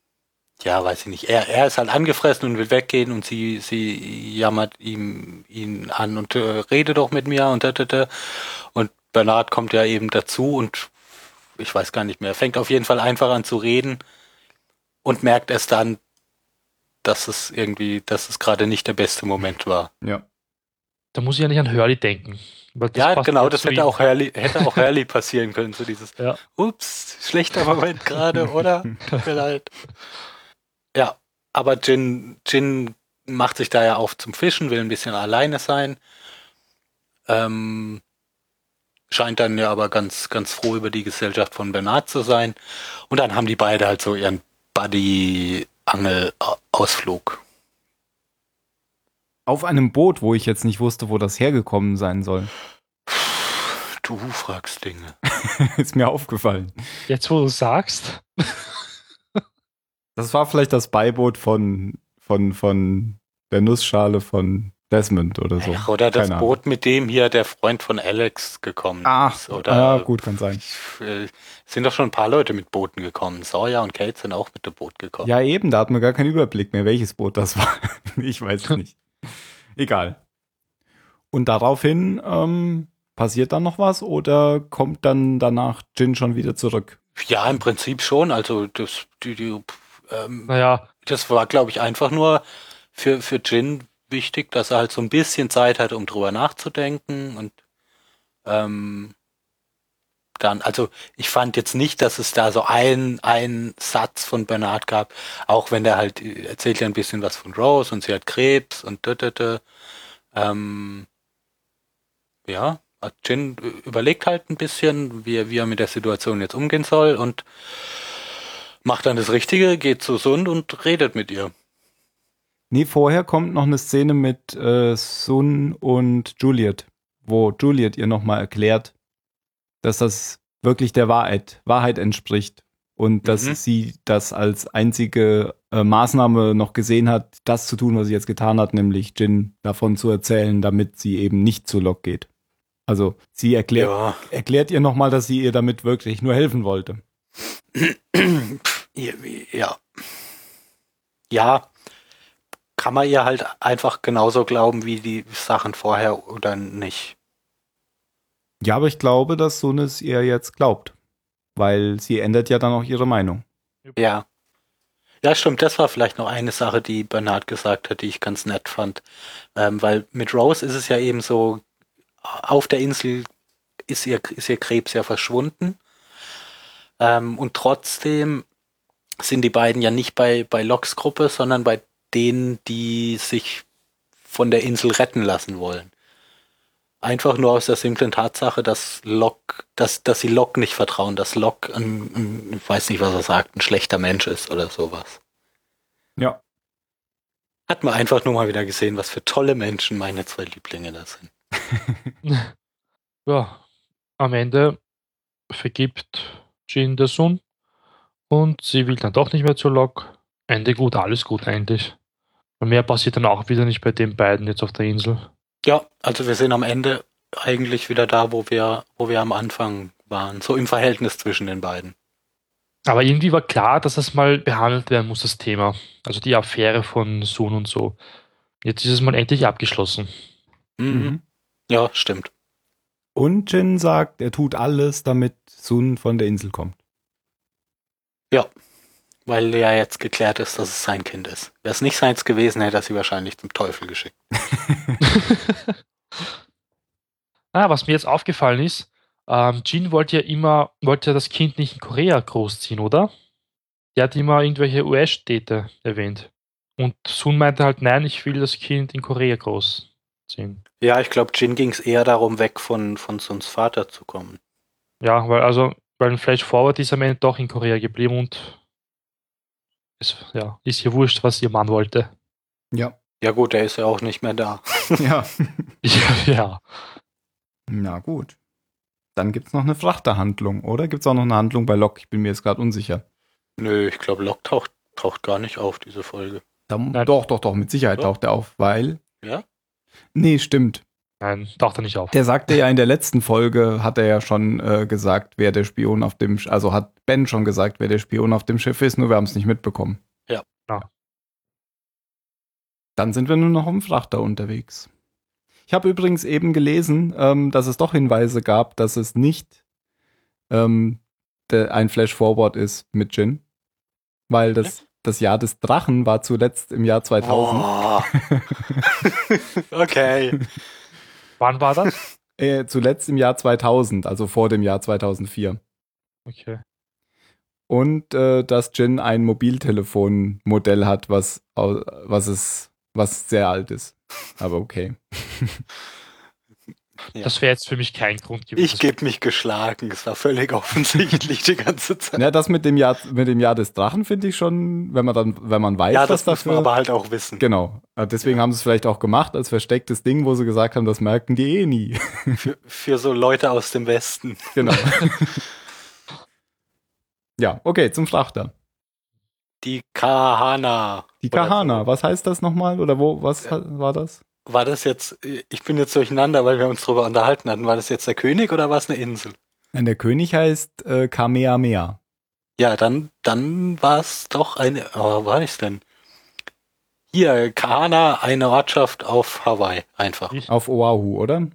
ja, weiß ich nicht, er, er ist halt angefressen und will weggehen und sie, sie jammert ihm, ihn an und äh, rede doch mit mir und da, da, da. Und Bernard kommt ja eben dazu und ich weiß gar nicht mehr, fängt auf jeden Fall einfach an zu reden und merkt erst dann, dass es irgendwie, dass es gerade nicht der beste Moment war. Ja. Da muss ich ja nicht an Hurley denken. weil das ja, passt genau, das hätte auch Hurley, hätte auch Hurley passieren können, so dieses, Ja. ups, schlechter Moment gerade, oder? Tut mir leid. Ja, aber Jin, Jin macht sich da ja auf zum Fischen, will ein bisschen alleine sein. Ähm, scheint dann ja aber ganz, ganz froh über die Gesellschaft von Bernard zu sein. Und dann haben die beide halt so ihren Buddy-Angel-Ausflug. Auf einem Boot, wo ich jetzt nicht wusste, wo das hergekommen sein soll. Du fragst Dinge. Ist mir aufgefallen. Jetzt, wo du sagst, Das war vielleicht das Beiboot von, von, von der Nussschale von Desmond oder so. Ach, oder das Keine Ahnung. Boot, mit dem hier der Freund von Alex gekommen Ach, ist. Oder ja, gut, kann sein. äh, sind doch schon ein paar Leute mit Booten gekommen. Sawyer und Kate sind auch mit dem Boot gekommen. Ja, eben, da hat man gar keinen Überblick mehr, welches Boot das war. ich weiß es nicht. Egal. Und daraufhin ähm, passiert dann noch was oder kommt dann danach Jin schon wieder zurück? Ja, im Prinzip schon. Also das, die, die, ähm, naja, das war, glaube ich, einfach nur für, für Jin wichtig, dass er halt so ein bisschen Zeit hat, um drüber nachzudenken und ähm, dann, also ich fand jetzt nicht, dass es da so ein, ein Satz von Bernard gab, auch wenn der halt äh, erzählt ja ein bisschen was von Rose und sie hat Krebs und da. Ähm, ja, Jin überlegt halt ein bisschen, wie, wie er mit der Situation jetzt umgehen soll und macht dann das Richtige, geht zu Sund und redet mit ihr. Nee, vorher kommt noch eine Szene mit äh, Sun und Juliet, wo Juliet ihr nochmal erklärt, dass das wirklich der Wahrheit, Wahrheit entspricht und dass Mhm. sie das als einzige äh, Maßnahme noch gesehen hat, das zu tun, was sie jetzt getan hat, nämlich Jin davon zu erzählen, damit sie eben nicht zu Locke geht. Also sie erklärt, Ja. erklärt ihr nochmal, dass sie ihr damit wirklich nur helfen wollte. ja. Ja, kann man ihr halt einfach genauso glauben wie die Sachen vorher oder nicht. Ja, aber ich glaube, dass Sohn ihr jetzt glaubt. Weil sie ändert ja dann auch ihre Meinung. Ja. Ja, stimmt. Das war vielleicht noch eine Sache, die Bernhard gesagt hat, die ich ganz nett fand. Ähm, weil mit Rose ist es ja eben so, auf der Insel ist ihr, ist ihr Krebs ja verschwunden. Ähm, und trotzdem sind die beiden ja nicht bei, bei Locks Gruppe, sondern bei denen, die sich von der Insel retten lassen wollen. Einfach nur aus der simplen Tatsache, dass Locke, dass, dass sie Locke nicht vertrauen, dass Locke ein, ein, ich weiß nicht, was er sagt, ein schlechter Mensch ist oder sowas. Ja. Hat man einfach nur mal wieder gesehen, was für tolle Menschen meine zwei Lieblinge da sind. ja, am Ende vergibt Jean der Sohn und sie will dann doch nicht mehr zu Locke. Ende gut, alles gut eigentlich. Und mehr passiert dann auch wieder nicht bei den beiden jetzt auf der Insel. Ja, also wir sind am Ende eigentlich wieder da, wo wir, wo wir am Anfang waren. So im Verhältnis zwischen den beiden. Aber irgendwie war klar, dass das mal behandelt werden muss, das Thema. Also die Affäre von Sohn und so. Jetzt ist es mal endlich abgeschlossen. Mhm. mhm. Ja, stimmt. Und Jin sagt, er tut alles, damit Sun von der Insel kommt. Ja, weil ja jetzt geklärt ist, dass es sein Kind ist. Wäre es nicht seins gewesen, hätte er sie wahrscheinlich zum Teufel geschickt. ah, was mir jetzt aufgefallen ist, ähm, Jean wollte ja immer, wollte ja das Kind nicht in Korea großziehen, oder? Der hat immer irgendwelche US-Städte erwähnt. Und Sun meinte halt, nein, ich will das Kind in Korea großziehen. Ja, ich glaube, Jin ging es eher darum, weg von, von Suns Vater zu kommen. Ja, weil also, weil ein Flash Forward ist am Ende doch in Korea geblieben und es ja, ist ihr wurscht, was ihr Mann wollte. Ja. Ja gut, er ist ja auch nicht mehr da. ja. ja. Ja. Na gut. Dann gibt es noch eine Frachterhandlung, oder? Gibt es auch noch eine Handlung bei Locke? Ich bin mir jetzt gerade unsicher. Nö, ich glaube, Locke taucht, taucht gar nicht auf, diese Folge. Da, doch, doch, doch, mit Sicherheit doch. taucht er auf, weil. Ja? Nee, stimmt. Nein, taucht er nicht auf. Der sagte ja in der letzten Folge, hat er ja schon äh, gesagt, wer der Spion auf dem, also hat Ben schon gesagt, wer der Spion auf dem Schiff ist, nur wir haben es nicht mitbekommen. Ja. ja. Dann sind wir nur noch im Frachter unterwegs. Ich habe übrigens eben gelesen, ähm, dass es doch Hinweise gab, dass es nicht ähm, der, ein Flash-Forward ist mit Jin. Weil das, das Jahr des Drachen war zuletzt im Jahr 2000. Oh. okay. Wann war das? Äh, zuletzt im Jahr 2000, also vor dem Jahr 2004. Okay. Und äh, dass Jin ein Mobiltelefonmodell hat, was, was es, was sehr alt ist. Aber okay. Ja. Das wäre jetzt für mich kein Grund gewesen. Ich gebe mich geschlagen. Es war völlig offensichtlich die ganze Zeit. Ja, das mit dem Jahr, mit dem Jahr des Drachen finde ich schon, wenn man dann, wenn man weiß, ja, das muss man aber halt auch wissen. Genau. Äh, deswegen ja. haben sie es vielleicht auch gemacht als verstecktes Ding, wo sie gesagt haben, das merken die eh nie. Für, für so Leute aus dem Westen. Genau. ja, okay, zum Frachter. Die Kahana. Die Kahana, was heißt das nochmal? Oder wo, was ja. war das? War das jetzt, ich bin jetzt durcheinander, weil wir uns darüber unterhalten hatten, war das jetzt der König oder war es eine Insel? Nein, der König heißt äh, Kamehameha. Ja, dann, dann war es doch eine, oh, wo war ich denn? Hier, Kahana, eine Ortschaft auf Hawaii, einfach. Auf Oahu, oder?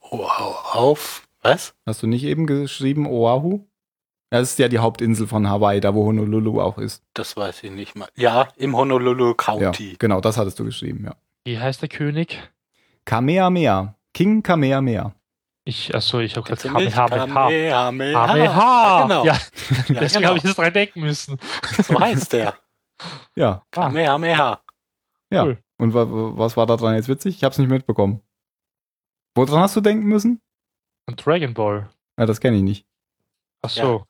Oahu, auf, was? Hast du nicht eben geschrieben Oahu? Das ist ja die Hauptinsel von Hawaii, da wo Honolulu auch ist. Das weiß ich nicht mal. Ja, im Honolulu County. Ja, genau, das hattest du geschrieben, ja. Wie heißt der König? Kamehameha. King Kamehameha. Ich, achso, ich habe gesagt Kamehameha. Kamehameha. Genau. Ja, deswegen genau. habe ich jetzt dran denken müssen. So heißt der. Ja. Kamehameha. Ja. Cool. Und was war da dran jetzt witzig? Ich habe es nicht mitbekommen. Woran hast du denken müssen? Und Dragon Ball. Ja, das kenne ich nicht. Ach so. Ja.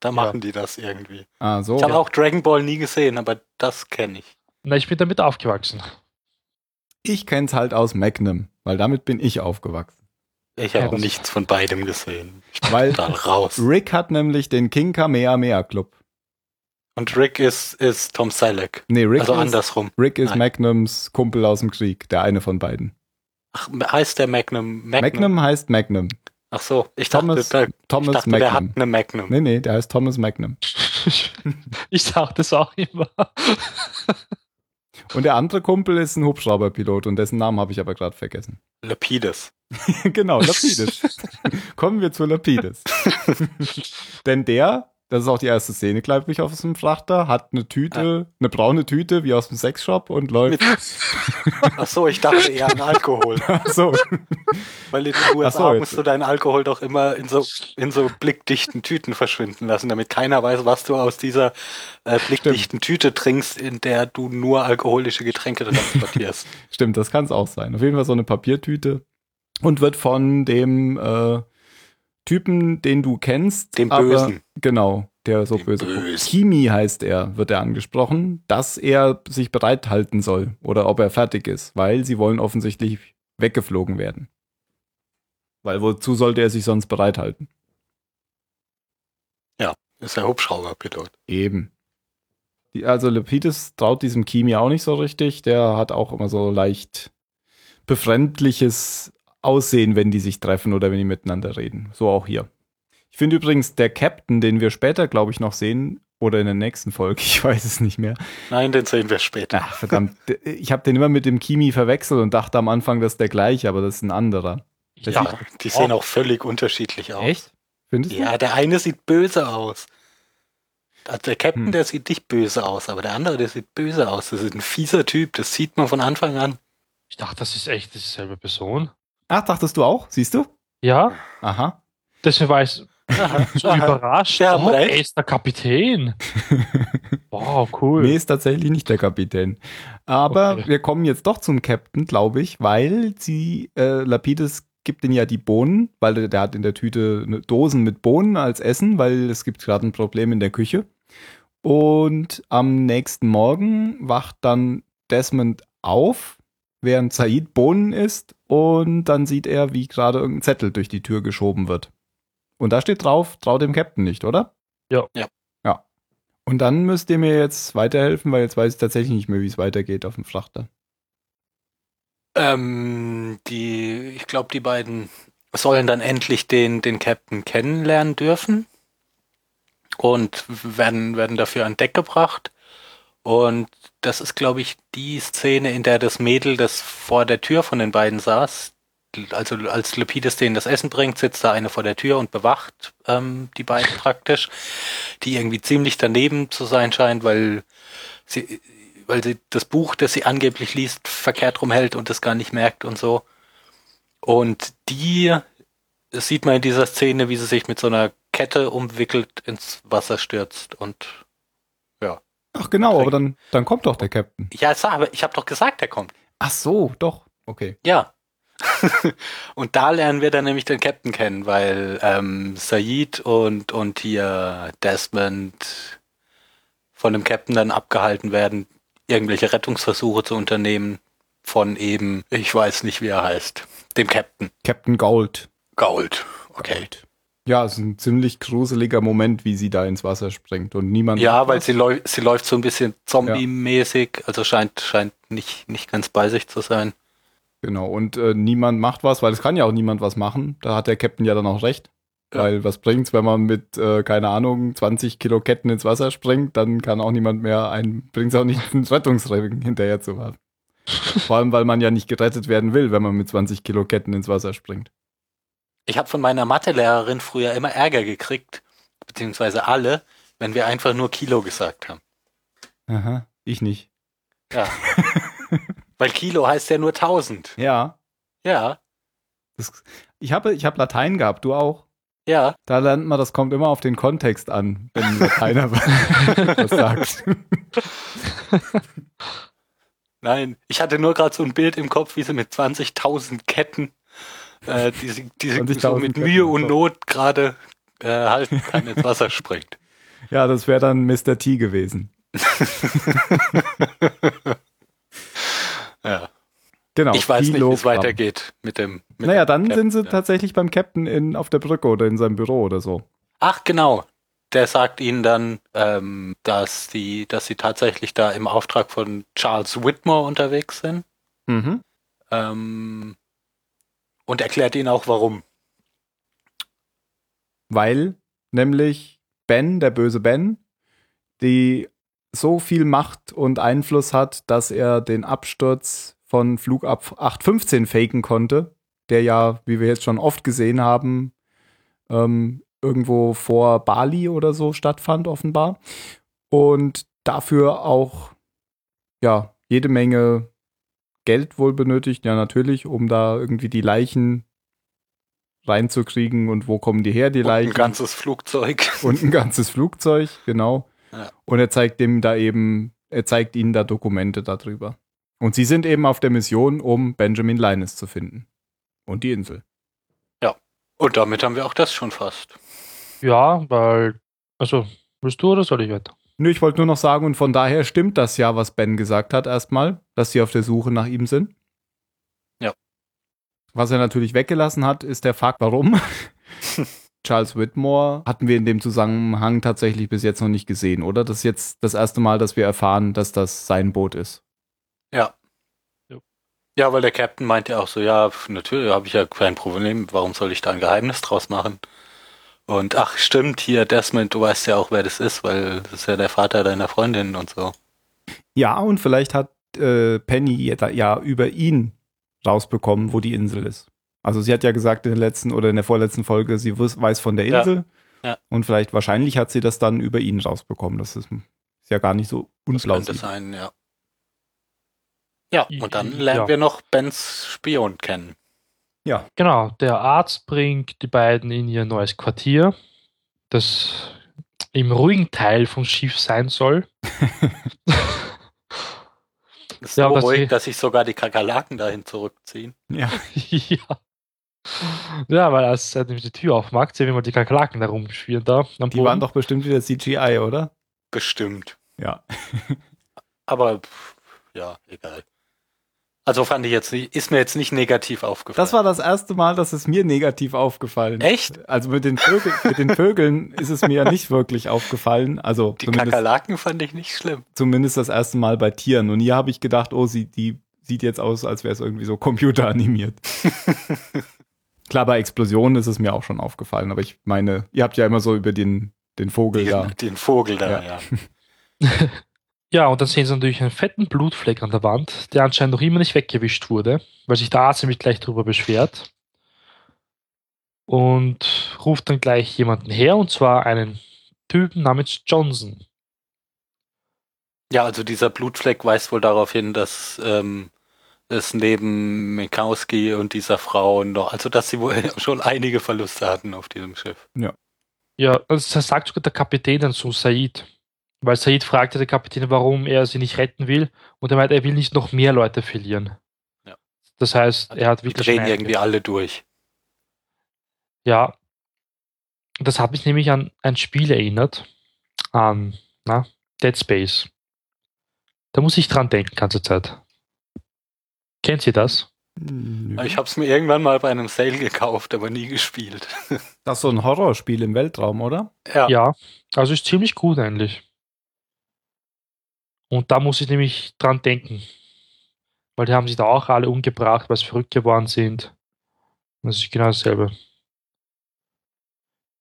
Da machen ja. die das irgendwie. Ah, so. Ich habe auch Dragon Ball nie gesehen, aber das kenne ich. Na, ich bin damit aufgewachsen. Ich kenn's halt aus Magnum, weil damit bin ich aufgewachsen. Ich habe ja, nichts von beidem gesehen. Ich bin weil raus. Rick hat nämlich den King Kamehameha Club. Und Rick ist, ist Tom Selleck. Nee, Rick also ist, andersrum. Rick ist Nein. Magnums Kumpel aus dem Krieg, der eine von beiden. Ach, heißt der Magnum Magnum? Magnum heißt Magnum. Ach so, ich Thomas, dachte, Thomas ich dachte Magnum. der hat eine Magnum. Nee, nee, der heißt Thomas Magnum. ich sag das auch immer. Und der andere Kumpel ist ein Hubschrauberpilot und dessen Namen habe ich aber gerade vergessen. Lapides. genau, Lapides. Kommen wir zu Lapides. Denn der, das ist auch die erste Szene, glaube ich, auf diesem Frachter, hat eine Tüte, eine braune Tüte wie aus dem Sexshop und läuft. Ach so, ich dachte eher an Alkohol. Ach so. Weil in den USA so, musst du deinen Alkohol doch immer in so, in so blickdichten Tüten verschwinden lassen, damit keiner weiß, was du aus dieser äh, blickdichten Tüte trinkst, in der du nur alkoholische Getränke transportierst. Stimmt, das kann es auch sein. Auf jeden Fall so eine Papiertüte und wird von dem äh, Typen, den du kennst, Dem aber- Bösen. Genau, der so Dem böse. Bösen. Kimi heißt er, wird er angesprochen, dass er sich bereithalten soll oder ob er fertig ist, weil sie wollen offensichtlich weggeflogen werden. Weil wozu sollte er sich sonst bereithalten? ist der Hubschrauberpilot. Eben. Die, also Lepidus traut diesem Kimi auch nicht so richtig. Der hat auch immer so leicht befremdliches Aussehen, wenn die sich treffen oder wenn die miteinander reden. So auch hier. Ich finde übrigens, der Captain, den wir später, glaube ich, noch sehen, oder in der nächsten Folge, ich weiß es nicht mehr. Nein, den sehen wir später. Ach, verdammt. Ich habe den immer mit dem Kimi verwechselt und dachte am Anfang, das ist der gleiche, aber das ist ein anderer. Das Ja, die sehen auch völlig unterschiedlich aus. Findest du? Ja, der eine sieht böse aus. Also der Captain, Hm. der sieht nicht böse aus, aber der andere, der sieht böse aus. Das ist ein fieser Typ, das sieht man von Anfang an. Ich dachte, das ist echt dieselbe Person. Ach, dachtest du auch? Siehst du? Ja, Aha. deswegen war ich so überrascht. Haben oh, er ist der Kapitän. Wow, cool. Nee, ist tatsächlich nicht der Kapitän. Aber Okay. wir kommen jetzt doch zum Captain, glaube ich, weil sie, äh, Lapides gibt ihnen ja die Bohnen, weil der, der hat in der Tüte eine Dosen mit Bohnen als Essen, weil es gibt gerade ein Problem in der Küche. Und am nächsten Morgen wacht dann Desmond auf, während Said Bohnen isst und dann sieht er, wie gerade irgendein Zettel durch die Tür geschoben wird. Und da steht drauf, trau dem Captain nicht, oder? Ja. Ja. Ja. Und dann müsst ihr mir jetzt weiterhelfen, weil jetzt weiß ich tatsächlich nicht mehr, wie es weitergeht auf dem Frachter. Ähm, die, ich glaube, die beiden sollen dann endlich den, den Captain kennenlernen dürfen und werden, werden dafür an Deck gebracht. Und das ist, glaube ich, die Szene, in der das Mädel, das vor der Tür von den beiden saß, also als Lepides denen das Essen bringt, sitzt da eine vor der Tür und bewacht ähm, die beiden praktisch, die irgendwie ziemlich daneben zu sein scheint, weil sie, weil sie das Buch, das sie angeblich liest, verkehrt rumhält und das gar nicht merkt und so. Und die sieht man in dieser Szene, wie sie sich mit so einer Kette umwickelt ins Wasser stürzt und Ach genau, aber dann, dann kommt doch der Captain. ja, aber ich habe doch gesagt, er kommt. Ach so, doch. Okay. Ja. und da lernen wir dann nämlich den Captain kennen, weil ähm, Said und, und hier Desmond von dem Captain dann abgehalten werden, irgendwelche Rettungsversuche zu unternehmen von eben, ich weiß nicht, wie er heißt, dem Captain. Captain Gold. Gold. Okay. Ja, es ist ein ziemlich gruseliger Moment, wie sie da ins Wasser springt und niemand. Ja, weil sie, läu sie läuft so ein bisschen zombie-mäßig, also scheint, scheint nicht, nicht ganz bei sich zu sein. Genau, und äh, niemand macht was, weil es kann ja auch niemand was machen. Da hat der Captain ja dann auch recht. Ja. Weil was bringt's, wenn man mit, äh, keine Ahnung, 20 Kilo Ketten ins Wasser springt, dann kann auch niemand mehr ein, bringt's auch nicht, einen Rettungsring hinterher zu haben. Vor allem, weil man ja nicht gerettet werden will, wenn man mit 20 Kilo Ketten ins Wasser springt. Ich habe von meiner Mathelehrerin früher immer Ärger gekriegt, beziehungsweise alle, wenn wir einfach nur Kilo gesagt haben. Aha, ich nicht. Ja. Weil Kilo heißt ja nur 1000. Ja, Ja, das, ich habe ich hab Latein gehabt, du auch. ja. Da lernt man, das kommt immer auf den Kontext an, wenn Lateiner was sagt. Nein, ich hatte nur gerade so ein Bild im Kopf, wie sie mit 20.000 Ketten, äh, die sie, die sie 20.000 so mit Mühe und. Not gerade äh, halten kann, ins Wasser springt. Ja, das wäre dann Mr. T gewesen. Ja. Genau. ich weiß nicht, wie es weitergeht mit dem. Mit Naja, dann Captain, sind sie ja. tatsächlich beim Captain in, auf der Brücke oder in seinem Büro oder so. Ach, genau. Der sagt ihnen dann, ähm, dass die, dass sie tatsächlich da im Auftrag von Charles Whitmore unterwegs sind. Mhm. Ähm, und erklärt ihnen auch warum. Weil nämlich Ben, der böse Ben, die so viel Macht und Einfluss hat, dass er den Absturz von Flug ab 815 faken konnte, der ja, wie wir jetzt schon oft gesehen haben, ähm, irgendwo vor Bali oder so stattfand, offenbar. Und dafür auch, ja, jede Menge Geld wohl benötigt, ja, natürlich, um da irgendwie die Leichen reinzukriegen und wo kommen die her, die Und Leichen. ein ganzes Flugzeug. Und ein ganzes Flugzeug, genau. Ja. Und er zeigt dem da eben, er zeigt ihnen da Dokumente darüber. Und sie sind eben auf der Mission, um Benjamin Linus zu finden. Und die Insel. Und damit haben wir auch das schon fast. Ja, weil, also, willst du oder soll ich weiter? Nö, ich wollte nur noch sagen, und von daher stimmt das ja, was Ben gesagt hat, erstmal, dass sie auf der Suche nach ihm sind. Ja. Was er natürlich weggelassen hat, ist der Fakt, warum. Charles Whitmore hatten wir in dem Zusammenhang tatsächlich bis jetzt noch nicht gesehen, oder? Das ist jetzt das erste Mal, dass wir erfahren, dass das sein Boot ist. Ja. Ja, weil der Captain meinte auch so, ja, natürlich habe ich ja kein Problem, warum soll ich da ein Geheimnis draus machen? Und ach, stimmt, hier, Desmond, du weißt ja auch, wer das ist, weil das ist ja der Vater deiner Freundin und so. Ja, und vielleicht hat äh, Penny ja, ja über ihn rausbekommen, wo die Insel ist. Also sie hat ja gesagt in der letzten oder in der vorletzten Folge, sie weiß von der Ja. Insel. Ja. Und vielleicht, wahrscheinlich hat sie das dann über ihn rausbekommen. Das ist, ist ja gar nicht so Das könnte unplausibel. sein, ja. Ja, und dann Ja. lernen wir noch Bens Spion kennen. Ja, Genau, der Arzt bringt die beiden in ihr neues Quartier, das im ruhigen Teil vom Schiff sein soll. Es ist Ja, so dass ruhig, sie- dass sich sogar die Kakerlaken dahin zurückziehen. ja. ja. Ja, weil als er nämlich die Tür aufmacht, sehen wir mal die Kakerlaken da rumschwirren da am Die Boden. waren doch bestimmt wieder CGI, oder? Bestimmt. Ja. Aber pff, ja, egal. Also fand ich jetzt nicht, ist mir jetzt nicht negativ aufgefallen. Das war das erste Mal, dass es mir negativ aufgefallen Echt? Also mit den, Vögel, mit den Vögeln ist es mir ja nicht wirklich aufgefallen. Also Die Kakerlaken fand ich nicht schlimm. zumindest das erste Mal bei Tieren. Und hier habe ich gedacht, oh, sie, die sieht jetzt aus, als wäre es irgendwie so computeranimiert. Klar, bei Explosionen ist es mir auch schon aufgefallen, aber ich meine, ihr habt ja immer so über den, den Vogel Den, da. den Vogel da, Ja. ja. Ja, und dann sehen sie natürlich einen fetten Blutfleck an der Wand, der anscheinend noch immer nicht weggewischt wurde, weil sich der Arzt nämlich gleich darüber beschwert. Und ruft dann gleich jemanden her, und zwar einen Typen namens Johnson. Ja, also dieser Blutfleck weist wohl darauf hin, dass ähm, es neben Mikowski und dieser Frau noch, also dass sie wohl schon einige Verluste hatten auf diesem Schiff. Ja, also das sagt sogar der Kapitän dann zu Said. Weil Said fragte der Kapitän, warum er sie nicht retten will. Und er meint, er will nicht noch mehr Leute verlieren. Ja. Das heißt, er hat Die wirklich. drehen schon irgendwie alle durch. Ja. Das hat mich nämlich an ein Spiel erinnert. An na, Dead Space. Da muss ich dran denken, ganze Zeit. Kennt ihr das? Ich habe es mir irgendwann mal bei einem Sale gekauft, aber nie gespielt. Das ist so ein Horrorspiel im Weltraum, oder? Ja, Ja, also ist ziemlich gut eigentlich. Und da muss ich nämlich dran denken. Weil die haben sich da auch alle umgebracht, weil sie verrückt geworden sind. Das ist genau dasselbe.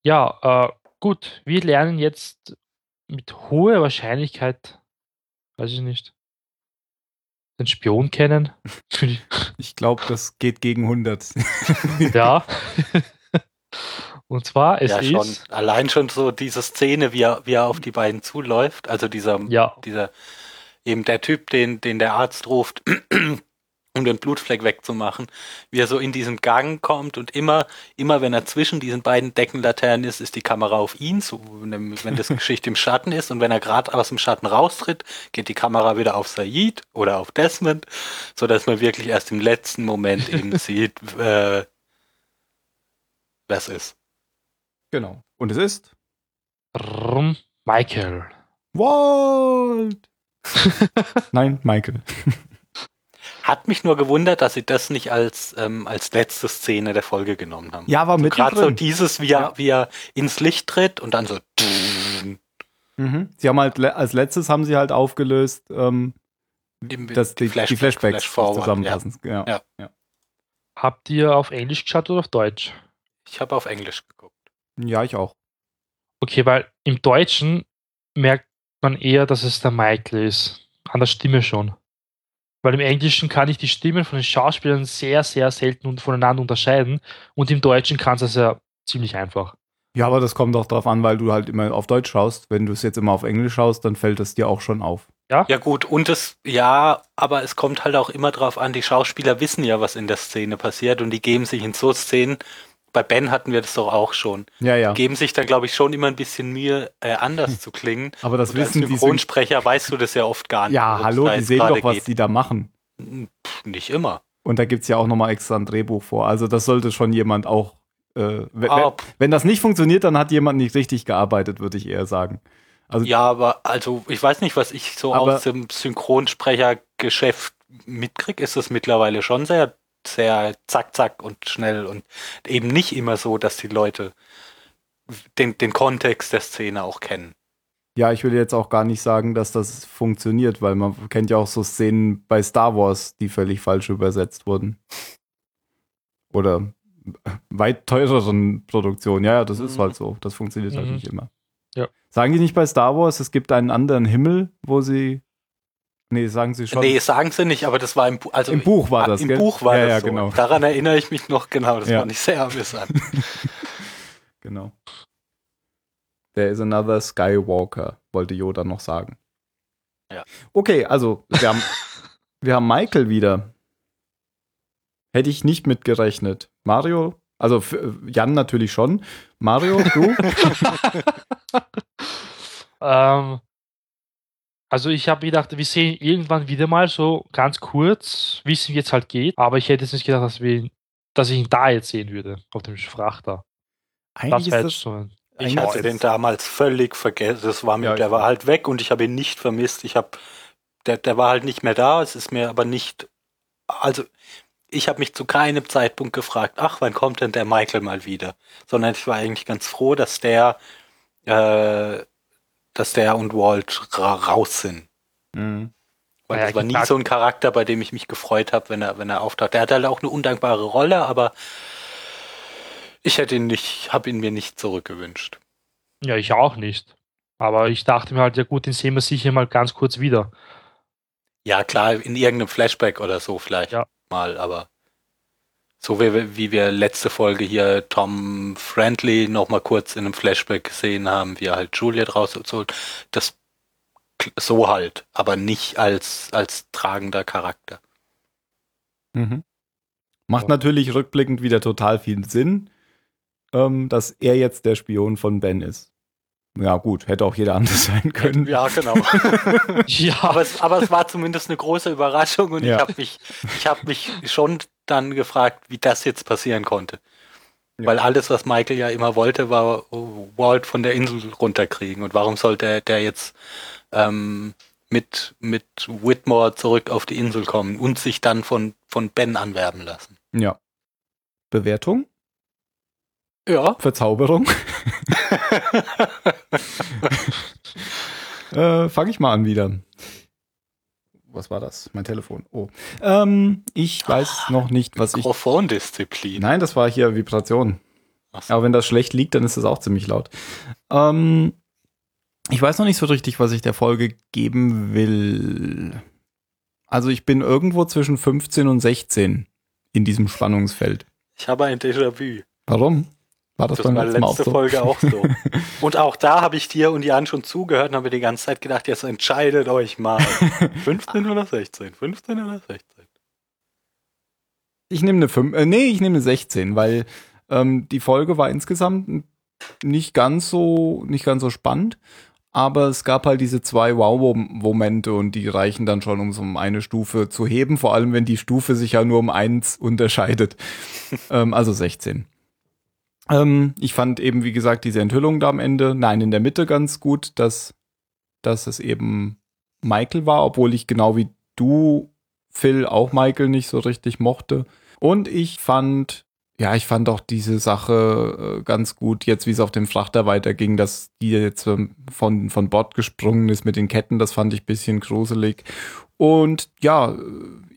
Ja, äh, gut. Wir lernen jetzt mit hoher Wahrscheinlichkeit, weiß ich nicht, den Spion kennen. Ich glaube, das geht gegen 100. ja. Und zwar, es ja schon. ist. Allein schon so diese Szene, wie er, wie er auf die beiden zuläuft. Also dieser, Ja, dieser, eben der Typ, den, den der Arzt ruft, um den Blutfleck wegzumachen, wie er so in diesen Gang kommt und immer, immer wenn er zwischen diesen beiden Deckenlaternen ist, ist die Kamera auf ihn, so wenn das Geschicht im Schatten ist und wenn er gerade aus dem Schatten raustritt, geht die Kamera wieder auf Said oder auf Desmond, so dass man wirklich erst im letzten Moment eben sieht, äh, wer es ist. genau. Und es ist Michael. Walt. Nein, Michael. Hat mich nur gewundert, dass sie das nicht als, ähm, als letzte Szene der Folge genommen haben. Ja, war mit Gerade so dieses, wie er, Ja. wie er ins Licht tritt und dann so. Mhm. Sie haben halt als letztes haben sie halt aufgelöst, ähm, Die- dass die, die, Flashback- Flashbacks Flashforward, zusammenpassen. Ja. Ja. Ja. Habt ihr auf Englisch geschaut oder auf Deutsch? Ich habe auf Englisch geguckt. ja, ich auch. Okay, weil im Deutschen merkt man eher, dass es der Michael ist. An der Stimme schon. Weil im Englischen kann ich die Stimmen von den Schauspielern sehr, sehr selten voneinander unterscheiden. Und im Deutschen kann es ja ziemlich einfach. Ja, aber das kommt auch darauf an, weil du halt immer auf Deutsch schaust. Wenn du es jetzt immer auf Englisch schaust, dann fällt es dir auch schon auf. Ja? Ja, gut. Und es, ja, aber es kommt halt auch immer darauf an, die Schauspieler wissen ja, was in der Szene passiert und die geben sich in so Szenen bei Ben hatten wir das doch auch schon. Ja, ja. Geben sich da, glaube ich, schon immer ein bisschen Mühe, äh, anders zu klingen. Aber das Und wissen als Synchronsprecher weißt du das ja oft gar nicht. Ja, hallo, die sehen doch, was geht. die da machen. Pff, nicht immer. Und da gibt es ja auch nochmal extra ein Drehbuch vor. Also das sollte schon jemand auch. Äh, wenn, ah, wenn das nicht funktioniert, dann hat jemand nicht richtig gearbeitet, würde ich eher sagen. Also, ja, aber also ich weiß nicht, was ich so aus dem Synchronsprechergeschäft mitkriege, ist das mittlerweile schon sehr sehr zack, zack und schnell und eben nicht immer so, dass die Leute den, den Kontext der Szene auch kennen. Ja, ich will jetzt auch gar nicht sagen, dass das funktioniert, weil man kennt ja auch so Szenen bei Star Wars, die völlig falsch übersetzt wurden. Oder weit teureren Produktionen. Ja, ja, das ist mhm. halt so. Das funktioniert halt mhm. halt nicht immer. Ja. Sagen die nicht bei Star Wars, es gibt einen anderen Himmel, wo sie Nee, sagen sie schon. Nee, sagen sie nicht, aber das war im, Buch. also im Buch war das. Im gell? Buch war ja, das ja, so. genau. Daran erinnere ich mich noch genau. Das ja. war nicht sehr amüsant. genau. There is another Skywalker, wollte Yoda noch sagen. Ja. Okay, also wir haben, wir haben Michael wieder. Hätte ich nicht mitgerechnet. Mario, also Jan natürlich schon. Mario, du? ähm, also ich habe gedacht, wir sehen irgendwann wieder mal so ganz kurz, wie es jetzt halt geht. Aber ich hätte jetzt nicht gedacht, dass, wir, dass ich ihn da jetzt sehen würde, auf dem Frachter. Eigentlich das ist so ich hatte den damals völlig vergessen. Das war mir, ja, der war halt weg und ich habe ihn nicht vermisst. Ich habe, der, der war halt nicht mehr da. Es ist mir aber nicht, also ich habe mich zu keinem Zeitpunkt gefragt, ach, wann kommt denn der Michael mal wieder? Sondern ich war eigentlich ganz froh, dass der äh, dass der und Walt ra raus sind. Mhm. Weil ja, das war nie so ein Charakter, bei dem ich mich gefreut habe, wenn er, wenn er auftaucht. Der hat halt auch eine undankbare Rolle, aber ich hätte ihn nicht, habe ihn mir nicht zurückgewünscht. Ja, ich auch nicht. Aber ich dachte mir halt, ja gut, den sehen wir sicher mal ganz kurz wieder. Ja, klar, in irgendeinem Flashback oder so vielleicht ja. mal, aber so wie, wie wir letzte Folge hier Tom Friendly noch mal kurz in einem Flashback gesehen haben, wie er halt Juliet rausholt. Das so halt, aber nicht als, als tragender Charakter. Mhm. Macht natürlich rückblickend wieder total viel Sinn, ähm, dass er jetzt der Spion von Ben ist. Ja, gut, hätte auch jeder andere sein können. Ja, genau. ja. Aber es, aber es war zumindest eine große Überraschung und ja. ich habe mich, ich habe mich schon dann gefragt, wie das jetzt passieren konnte. Ja. Weil alles, was Michael ja immer wollte, war Walt von der Insel runterkriegen. Und warum sollte der jetzt ähm, mit, mit Whitmore zurück auf die Insel kommen und sich dann von, von Ben anwerben lassen? Ja. Bewertung? Ja. Verzauberung? äh, Fange ich mal an wieder was war das? Mein Telefon. Oh. Ähm, ich weiß ah, noch nicht, was ich. Mikrofondisziplin. Nein, das war hier Vibration. So. Aber wenn das schlecht liegt, dann ist das auch ziemlich laut. Ähm, ich weiß noch nicht so richtig, was ich der Folge geben will. Also ich bin irgendwo zwischen 15 und 16 in diesem Spannungsfeld. Ich habe ein Déjà-vu. Warum? War das, das beim war letzten letzte so? Folge auch so. und auch da habe ich dir und Jan schon zugehört und habe die ganze Zeit gedacht, jetzt entscheidet euch mal. 15 oder 16? 15 oder 16? Ich nehme eine 5, äh, nee, ich nehme eine 16, weil ähm, die Folge war insgesamt nicht ganz so, nicht ganz so spannend. Aber es gab halt diese zwei Wow-Momente und die reichen dann schon, um so eine Stufe zu heben, vor allem wenn die Stufe sich ja nur um eins unterscheidet. ähm, also 16. Ähm, ich fand eben, wie gesagt, diese Enthüllung da am Ende, nein, in der Mitte ganz gut, dass, dass es eben Michael war, obwohl ich genau wie du, Phil, auch Michael nicht so richtig mochte. Und ich fand, ja, ich fand auch diese Sache äh, ganz gut, jetzt wie es auf dem Frachter weiterging, dass die jetzt ähm, von, von Bord gesprungen ist mit den Ketten, das fand ich bisschen gruselig. Und ja,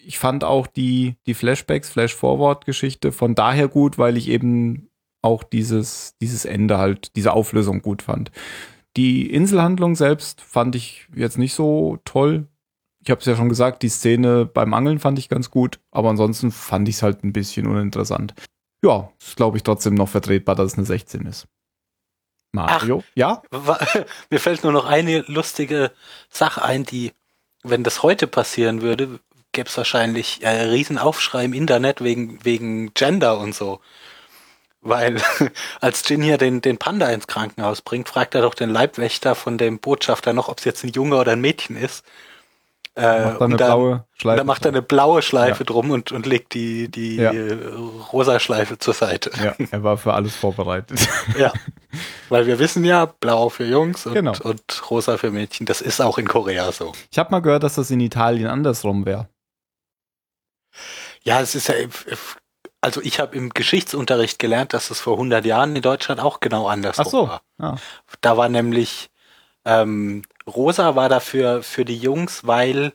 ich fand auch die, die Flashbacks, Flash-Forward-Geschichte von daher gut, weil ich eben auch dieses, dieses Ende halt, diese Auflösung gut fand. Die Inselhandlung selbst fand ich jetzt nicht so toll. Ich habe es ja schon gesagt, die Szene beim Angeln fand ich ganz gut, aber ansonsten fand ich es halt ein bisschen uninteressant. Ja, ist glaube ich trotzdem noch vertretbar, dass es eine 16 ist. Mario? ja? Wa- Mir fällt nur noch eine lustige Sache ein, die, wenn das heute passieren würde, gäbe es wahrscheinlich äh, Riesenaufschrei im Internet wegen, wegen Gender und so. Weil als Jin hier den, den Panda ins Krankenhaus bringt, fragt er doch den Leibwächter von dem Botschafter noch, ob es jetzt ein Junge oder ein Mädchen ist. Äh, Macht da eine dann- blaue Schleife. dann macht er eine blaue Schleife Ja. drum und, und legt die, die Ja. rosa Schleife zur Seite. Ja, er war für alles vorbereitet. Ja. Weil wir wissen ja, blau für Jungs und, Genau. und rosa für Mädchen. Das ist auch in Korea so. Ich habe mal gehört, dass das in Italien andersrum wäre. Ja, es ist ja, also ich habe im Geschichtsunterricht gelernt, dass es vor 100 Jahren in Deutschland auch genau andersrum Ach so. war. Ah, Da war nämlich, ähm, rosa war dafür für die Jungs, weil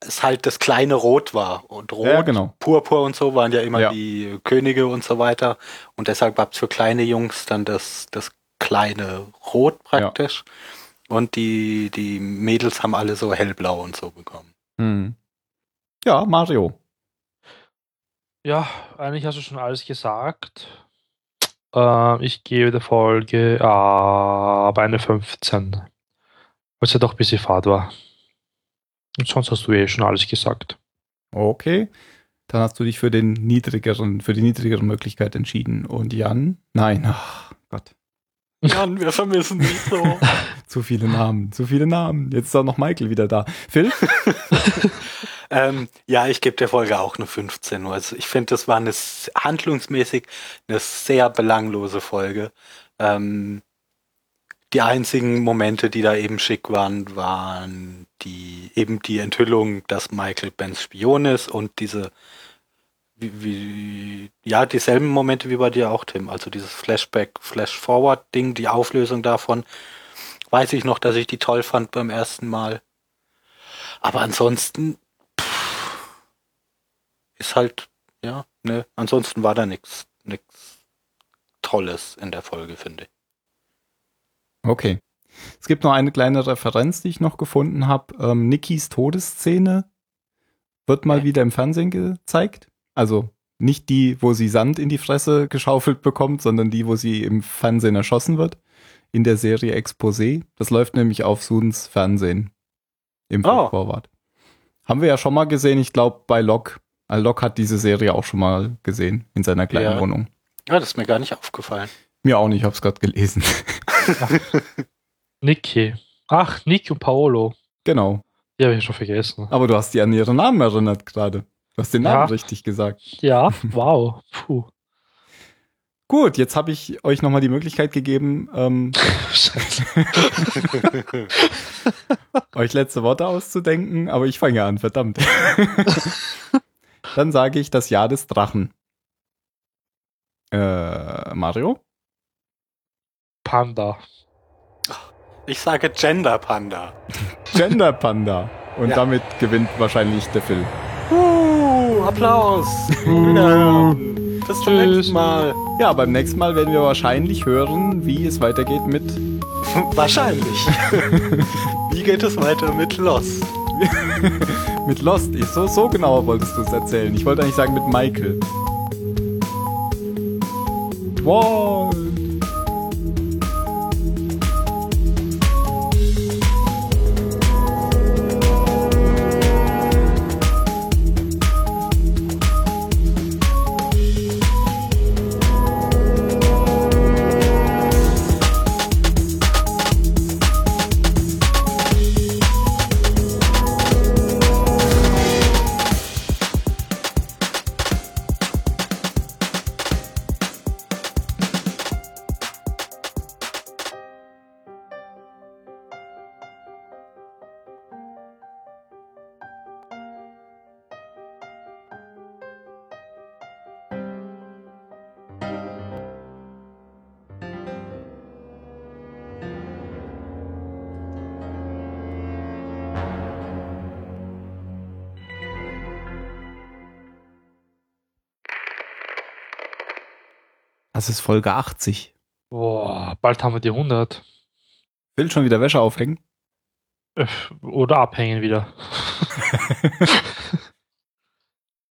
es halt das kleine Rot war. Und Rot, Ja, genau. Purpur und so waren ja immer Ja. die Könige und so weiter. Und deshalb gab es für kleine Jungs dann das, das kleine Rot praktisch. Und die, die Mädels haben alle so hellblau und so bekommen. hm. Ja, Mario. Ja, eigentlich hast du schon alles gesagt. Ähm, ich gebe der Folge aber eine 15. Weil es ja doch ein bisschen fad war. Und sonst hast du eh schon alles gesagt. Okay. Dann hast du dich für den niedrigeren, für die niedrigere Möglichkeit entschieden. Und Jan? Nein, ach Gott. Mann, wir vermissen dich so. Zu viele Namen, zu viele Namen. Jetzt ist auch noch Michael wieder da. Phil? ähm, ja, ich gebe der Folge auch eine 15. Nur. Also ich finde, das war eine handlungsmäßig eine sehr belanglose Folge. Ähm, die einzigen Momente, die da eben schick waren, waren die eben die Enthüllung, dass Michael Bens Spion ist und diese wie, wie, ja, dieselben Momente wie bei dir auch, Tim. Also dieses Flashback, Flash-Forward-Ding, die Auflösung davon, weiß ich noch, dass ich die toll fand beim ersten Mal. Aber ansonsten ist halt, ja, ne, ansonsten war da nichts nix Tolles in der Folge, finde ich. Okay. Es gibt noch eine kleine Referenz, die ich noch gefunden habe. Ähm, Nikis Todesszene wird mal Okay. wieder im Fernsehen gezeigt. Also nicht die, wo sie Sand in die Fresse geschaufelt bekommt, sondern die, wo sie im Fernsehen erschossen wird. In der Serie Exposé. Das läuft nämlich auf Sudens Fernsehen. Im Oh. Vorwort. Haben wir ja schon mal gesehen, ich glaube bei Locke. Locke hat diese Serie auch schon mal gesehen in seiner kleinen Ja. Wohnung. Ja, das ist mir gar nicht aufgefallen. Mir auch nicht, ich habe es gerade gelesen. Niki. Ach, Nick und Paolo. genau. Die habe ich schon vergessen. Aber du hast dich an ihren Namen erinnert gerade. Du hast den Namen Ja. richtig gesagt. Ja, wow. Puh. Gut, jetzt habe ich euch nochmal die Möglichkeit gegeben, ähm, Scheiße. euch letzte Worte auszudenken, aber ich fange an, verdammt. Dann sage ich das Jahr des Drachen. Äh, Mario? Panda. Ich sage Gender Panda. Gender Panda. Und Ja. damit gewinnt wahrscheinlich der Phil. Uh, Applaus. Wiederhören. Bis zum Tschüss. nächsten Mal. Ja, beim nächsten Mal werden wir wahrscheinlich hören, wie es weitergeht mit Wahrscheinlich. Wie geht es weiter mit Lost? Mit Lost. Ich, so, so genau wolltest du es erzählen. Ich wollte eigentlich sagen mit Michael. Wow. Das ist Folge 80. Boah, bald haben wir die 100. Will schon wieder Wäsche aufhängen? Äh, Oder abhängen wieder.